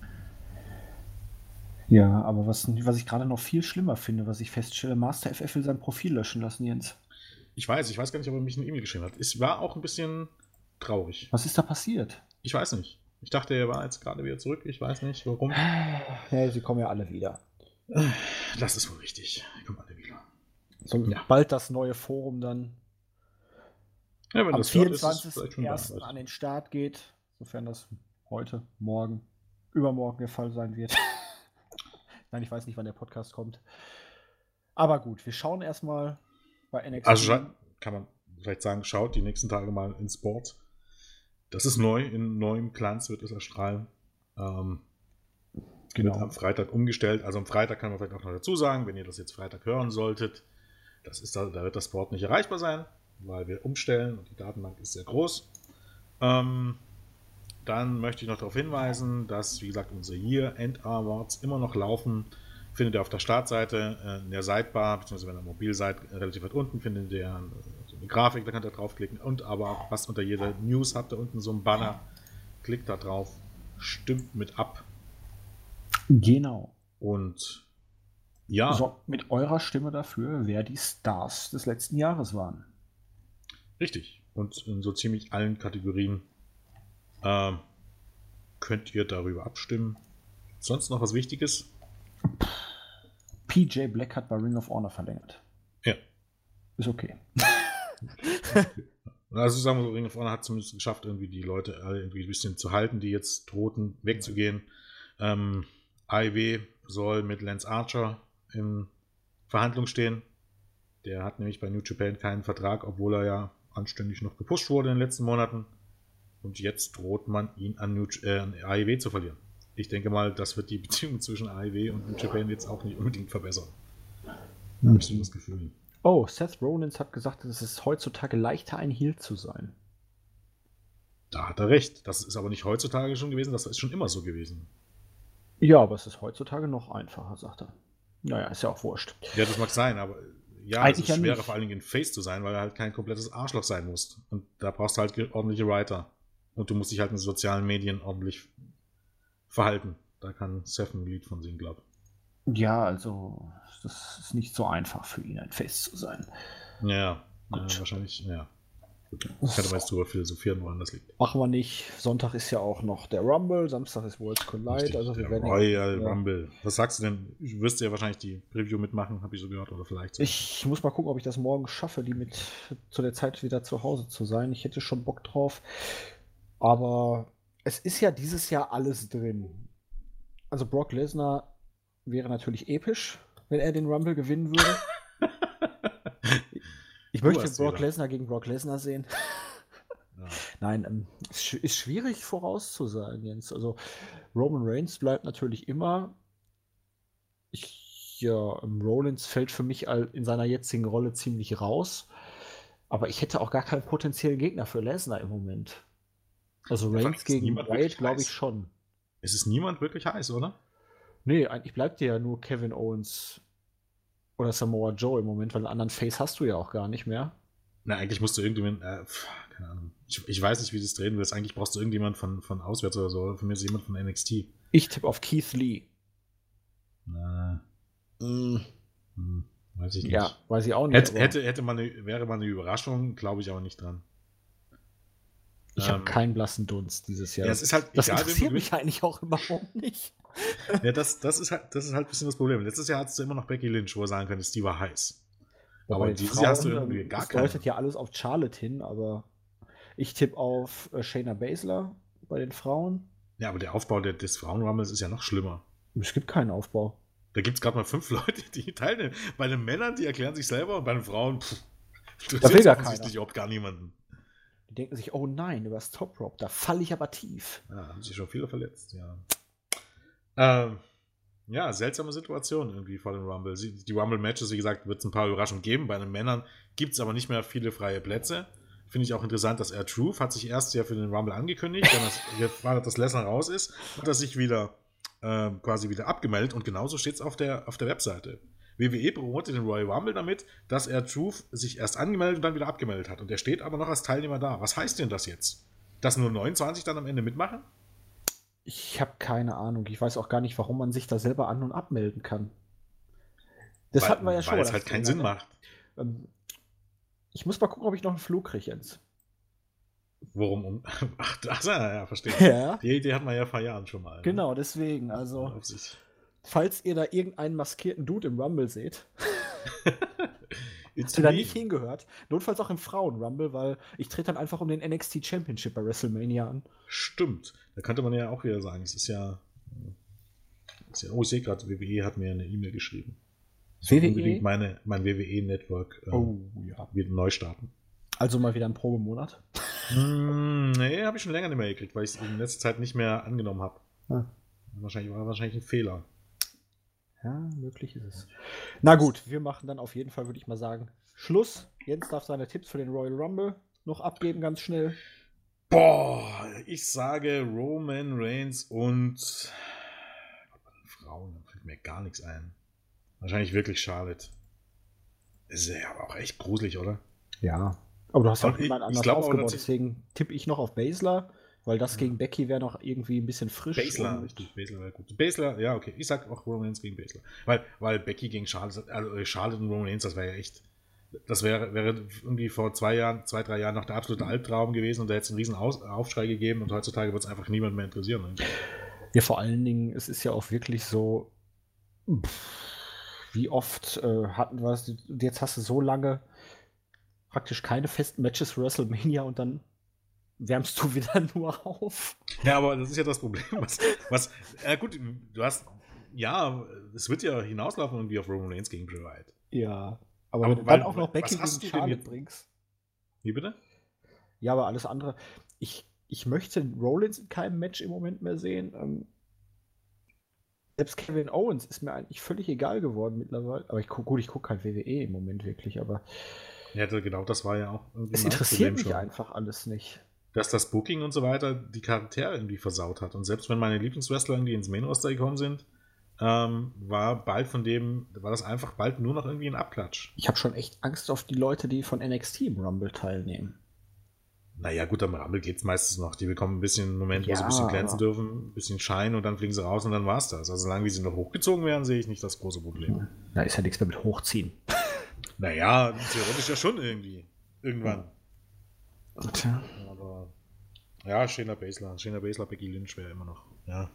Ja, aber was, was ich gerade noch viel schlimmer finde, was ich feststelle, Master FF will sein Profil löschen lassen, Jens. Ich weiß, ich weiß gar nicht, ob er mich eine E-Mail geschrieben hat. Es war auch ein bisschen traurig. Was ist da passiert? Ich weiß nicht. Ich dachte, er war jetzt gerade wieder zurück. Ich weiß nicht, warum. Ja, sie kommen ja alle wieder. Das ist wohl richtig. Die kommen alle wieder. So, ja. Bald das neue Forum dann ja, am 24.01. an den Start geht, sofern das heute, morgen, übermorgen der Fall sein wird. Nein, ich weiß nicht, wann der Podcast kommt. Aber gut, wir schauen erstmal bei NXT. Also kann man vielleicht sagen, schaut die nächsten Tage mal ins Sport. Das ist neu, in neuem Glanz wird es erstrahlen. Ähm, genau. Wird am Freitag umgestellt. Also am Freitag kann man vielleicht auch noch dazu sagen, wenn ihr das jetzt Freitag hören solltet, das ist da, da wird das Sport nicht erreichbar sein, weil wir umstellen und die Datenbank ist sehr groß. Ähm, dann möchte ich noch darauf hinweisen, dass, wie gesagt, unsere Year-End Awards immer noch laufen findet ihr auf der Startseite äh, in der Sidebar, beziehungsweise wenn ihr mobil seid, relativ weit unten findet ihr äh, eine Grafik, da könnt ihr draufklicken und aber was unter jeder News habt ihr unten so ein Banner. Klickt da drauf, stimmt mit ab. Genau. Und ja. So, mit eurer Stimme dafür, wer die Stars des letzten Jahres waren. Richtig. Und in so ziemlich allen Kategorien äh, könnt ihr darüber abstimmen. Sonst noch was Wichtiges? PJ Black hat bei Ring of Honor verlängert. Ja. Ist okay. also sagen wir so, Ring of Honor hat zumindest geschafft, irgendwie die Leute alle irgendwie ein bisschen zu halten, die jetzt drohten, wegzugehen. Ähm, AIW soll mit Lance Archer in Verhandlung stehen. Der hat nämlich bei New Japan keinen Vertrag, obwohl er ja anständig noch gepusht wurde in den letzten Monaten. Und jetzt droht man ihn an, New, äh, an AIW zu verlieren ich denke mal, das wird die Beziehung zwischen AEW und New Japan jetzt auch nicht unbedingt verbessern. Mhm. Habe ich das Gefühl. Oh, Seth Rollins hat gesagt, es ist heutzutage leichter, ein Heel zu sein. Da hat er recht. Das ist aber nicht heutzutage schon gewesen, das ist schon immer so gewesen. Ja, aber es ist heutzutage noch einfacher, sagt er. Naja, ist ja auch wurscht. Ja, das mag sein, aber ja, Eigentlich es ist schwerer, ja vor allen Dingen ein Face zu sein, weil er halt kein komplettes Arschloch sein muss. Und da brauchst du halt ordentliche Writer. Und du musst dich halt in sozialen Medien ordentlich verhalten. Da kann Seth ein Lied von singen, glaube ich. Ja, also das ist nicht so einfach für ihn, ein Face zu sein. Ja, ja wahrscheinlich, ja. Gut. Ich mal jetzt drüber philosophieren, woran das liegt. Machen wir nicht. Sonntag ist ja auch noch der Rumble, Samstag ist Worlds Collide. Richtig, also wir werden Royal ja. Rumble. Was sagst du denn? Du wirst ja wahrscheinlich die Preview mitmachen, habe ich so gehört, oder vielleicht so. Ich muss mal gucken, ob ich das morgen schaffe, die mit zu der Zeit wieder zu Hause zu sein. Ich hätte schon Bock drauf. Aber es ist ja dieses Jahr alles drin. Also Brock Lesnar wäre natürlich episch, wenn er den Rumble gewinnen würde. ich möchte Brock Lesnar gegen Brock Lesnar sehen. Ja. Nein, ähm, es ist schwierig vorauszusagen, Jens. Also Roman Reigns bleibt natürlich immer. Ich, ja, ähm, Rollins fällt für mich in seiner jetzigen Rolle ziemlich raus. Aber ich hätte auch gar keinen potenziellen Gegner für Lesnar im Moment. Also Reigns gegen Wyatt glaube ich schon. Es ist niemand wirklich heiß, oder? Nee, eigentlich bleibt dir ja nur Kevin Owens oder Samoa Joe im Moment, weil einen anderen Face hast du ja auch gar nicht mehr. Na, eigentlich musst du irgendjemand, äh, keine Ahnung. Ich, ich, weiß nicht, wie du es drehen willst. Eigentlich brauchst du irgendjemand von, von auswärts oder so. Für mich ist jemand von NXT. Ich tippe auf Keith Lee. Na. Mm. Hm, weiß ich nicht. Ja, weiß ich auch nicht. Hätte, hätte, hätte man eine, wäre mal eine Überraschung, glaube ich aber nicht dran. Ich ähm, habe keinen blassen Dunst dieses Jahr. Ja, es ist halt das egal, interessiert mich eigentlich auch überhaupt nicht. ja, das, das, ist halt, das ist halt ein bisschen das Problem. Letztes Jahr hattest du immer noch Becky Lynch, wo er sagen könnte, die war heiß. aber dieses Frauen, Jahr hast du irgendwie gar keine. Das deutet ja alles auf Charlotte hin, aber ich tippe auf äh, Shayna Baszler bei den Frauen. Ja, aber der Aufbau der, des Frauenrammels ist ja noch schlimmer. Es gibt keinen Aufbau. Da gibt es gerade mal fünf Leute, die teilnehmen. Bei den Männern, die erklären sich selber und bei den Frauen, pff, du da will gar offensichtlich überhaupt gar niemanden. Die denken sich, oh nein, über das Top Rope, da falle ich aber tief. Ja, haben sich schon viele verletzt, ja. Ähm, ja, seltsame Situation irgendwie vor dem Rumble. Die Rumble-Matches, wie gesagt, wird es ein paar Überraschungen geben. Bei den Männern gibt es aber nicht mehr viele freie Plätze. Finde ich auch interessant, dass er Truth hat sich erst ja für den Rumble angekündigt, wenn das, jetzt war, dass Lesnar raus ist, hat er sich wieder äh, quasi wieder abgemeldet und genauso steht es auf der, auf der Webseite. WWE promotet den Royal Rumble damit, dass er Truth sich erst angemeldet und dann wieder abgemeldet hat. Und er steht aber noch als Teilnehmer da. Was heißt denn das jetzt? Dass nur 29 dann am Ende mitmachen? Ich habe keine Ahnung. Ich weiß auch gar nicht, warum man sich da selber an- und abmelden kann. Das weil, hatten wir ja schon. Weil es halt keinen Sinn macht. Ähm, ich muss mal gucken, ob ich noch einen Flug kriege, Jens. Worum um. Ach, ach ja, ja, verstehe. Ja. Die Idee hatten wir ja vor Jahren schon mal. Ne? Genau, deswegen. Also, falls ihr da irgendeinen maskierten Dude im Rumble seht, der da nicht hingehört, notfalls auch im Frauen-Rumble, weil ich trete dann einfach um den NXT Championship bei WrestleMania an. Stimmt. Da könnte man ja auch wieder sagen, es ist ja. Ist ja oh, ich sehe gerade, WWE hat mir eine E-Mail geschrieben. WWE? Unbedingt meine, mein WWE-Network äh, oh, ja. wieder neu starten. Also mal wieder ein Probemonat? mm, nee, habe ich schon länger nicht mehr gekriegt, weil ich es in letzter Zeit nicht mehr angenommen habe. Ah. Wahrscheinlich war wahrscheinlich ein Fehler. Ja, möglich ist es. Na gut, wir machen dann auf jeden Fall, würde ich mal sagen, Schluss. Jens darf seine Tipps für den Royal Rumble noch abgeben, ganz schnell. Boah, ich sage Roman Reigns und Frauen, da fällt mir gar nichts ein. Wahrscheinlich wirklich Charlotte. Ist ja aber auch echt gruselig, oder? Ja. Aber du hast auch jemand anders glaub, aufgebaut, deswegen tippe ich noch auf Basler, weil das ja. gegen Becky wäre noch irgendwie ein bisschen frisch. Basler, richtig, Basler wäre gut. Basler, ja, okay. Ich sag auch Roman Reigns gegen Basler. Weil, weil Becky gegen Charlotte, also Charlotte und Roman Reigns, das wäre ja echt. Das wäre, wäre irgendwie vor zwei Jahren, zwei, drei Jahren noch der absolute Albtraum gewesen und da hätte es einen riesen Aus Aufschrei gegeben und heutzutage wird es einfach niemand mehr interessieren. Ne? Ja, vor allen Dingen, es ist ja auch wirklich so. Pff, wie oft äh, hatten wir es? Jetzt hast du so lange praktisch keine festen Matches WrestleMania und dann wärmst du wieder nur auf. Ja, aber das ist ja das Problem. Was, was äh, gut, du hast, ja, es wird ja hinauslaufen irgendwie auf Roman Reigns gegen Bray Wyatt. Ja, aber, aber wenn du dann auch noch Becky gegen Charlotte bringst. Wie bitte? Ja, aber alles andere. Ich, ich möchte Rollins in keinem Match im Moment mehr sehen. Ähm, selbst Kevin Owens ist mir eigentlich völlig egal geworden mittlerweile. Aber ich guck, gut, ich gucke kein WWE im Moment wirklich, aber. Ja, genau, das war ja auch. Es interessiert mich schon. einfach alles nicht. Dass das Booking und so weiter die Charaktere irgendwie versaut hat. Und selbst wenn meine Lieblingswrestler die ins Main Roster gekommen sind, ähm, war bald von dem, war das einfach bald nur noch irgendwie ein Abklatsch. Ich habe schon echt Angst auf die Leute, die von NXT im Rumble teilnehmen. Naja, gut, am Rumble geht es meistens noch. Die bekommen ein bisschen einen Moment, wo ja, sie ein bisschen glänzen dürfen, ein bisschen Schein und dann fliegen sie raus und dann war es das. Also solange wie sie noch hochgezogen werden, sehe ich nicht das große Problem. Da ist ja nichts mehr mit hochziehen. Naja, theoretisch ja schon irgendwie. Irgendwann. Tja. Aber ja, Shayna Baszler. Shayna Baszler, Becky Lynch wäre immer noch. Ja.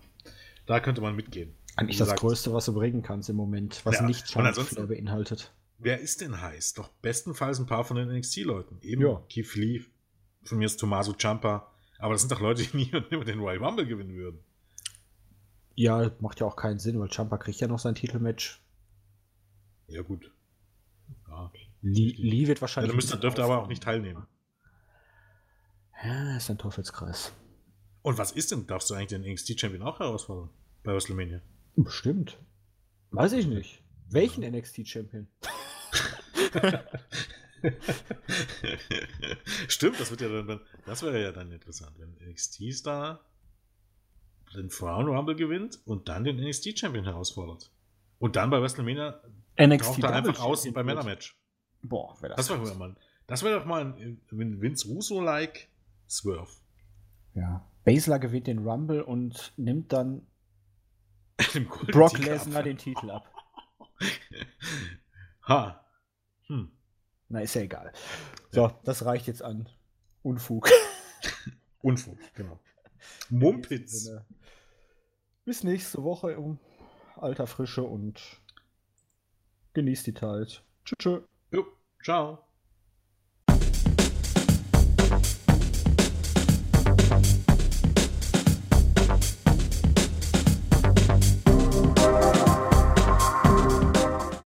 Da könnte man mitgehen. Eigentlich das Größte, was du bringen kannst im Moment, was ja, nicht Schauspieler beinhaltet. Wer ist denn heiß? Doch bestenfalls ein paar von den NXT-Leuten. Eben ja. Keith Lee, von mir ist Tommaso Ciampa. Aber das sind doch Leute, die nie und nimmer den Royal Rumble gewinnen würden. Ja, macht ja auch keinen Sinn, weil Ciampa kriegt ja noch sein Titelmatch. Ja, gut. Ja, Lee, Lee wird wahrscheinlich. Ja, müsste, dürfte aber auch nicht teilnehmen. Ja, ist ein Teufelskreis. Und was ist denn? Darfst du eigentlich den NXT-Champion auch herausfordern? Bei WrestleMania? Bestimmt. Weiß ich nicht. Welchen NXT-Champion? Stimmt, das wird ja dann, das wäre ja dann interessant, wenn NXT Star den Frauen Rumble gewinnt und dann den NXT Champion herausfordert. Und dann bei WrestleMania NXT taucht er einfach aus beim Männermatch. Boah, wäre das. Das wäre mal, das wäre doch mal ein Vince Russo-like Swerve. Ja. Basler gewinnt den Rumble und nimmt dann Brock Lesnar den Titel ab. ha. Hm. Na, ist ja egal. So, das reicht jetzt an Unfug. Unfug, genau. Mumpitz. Bis nächste Woche um alter Frische und genießt die Zeit. Tschüss. Jo, ciao.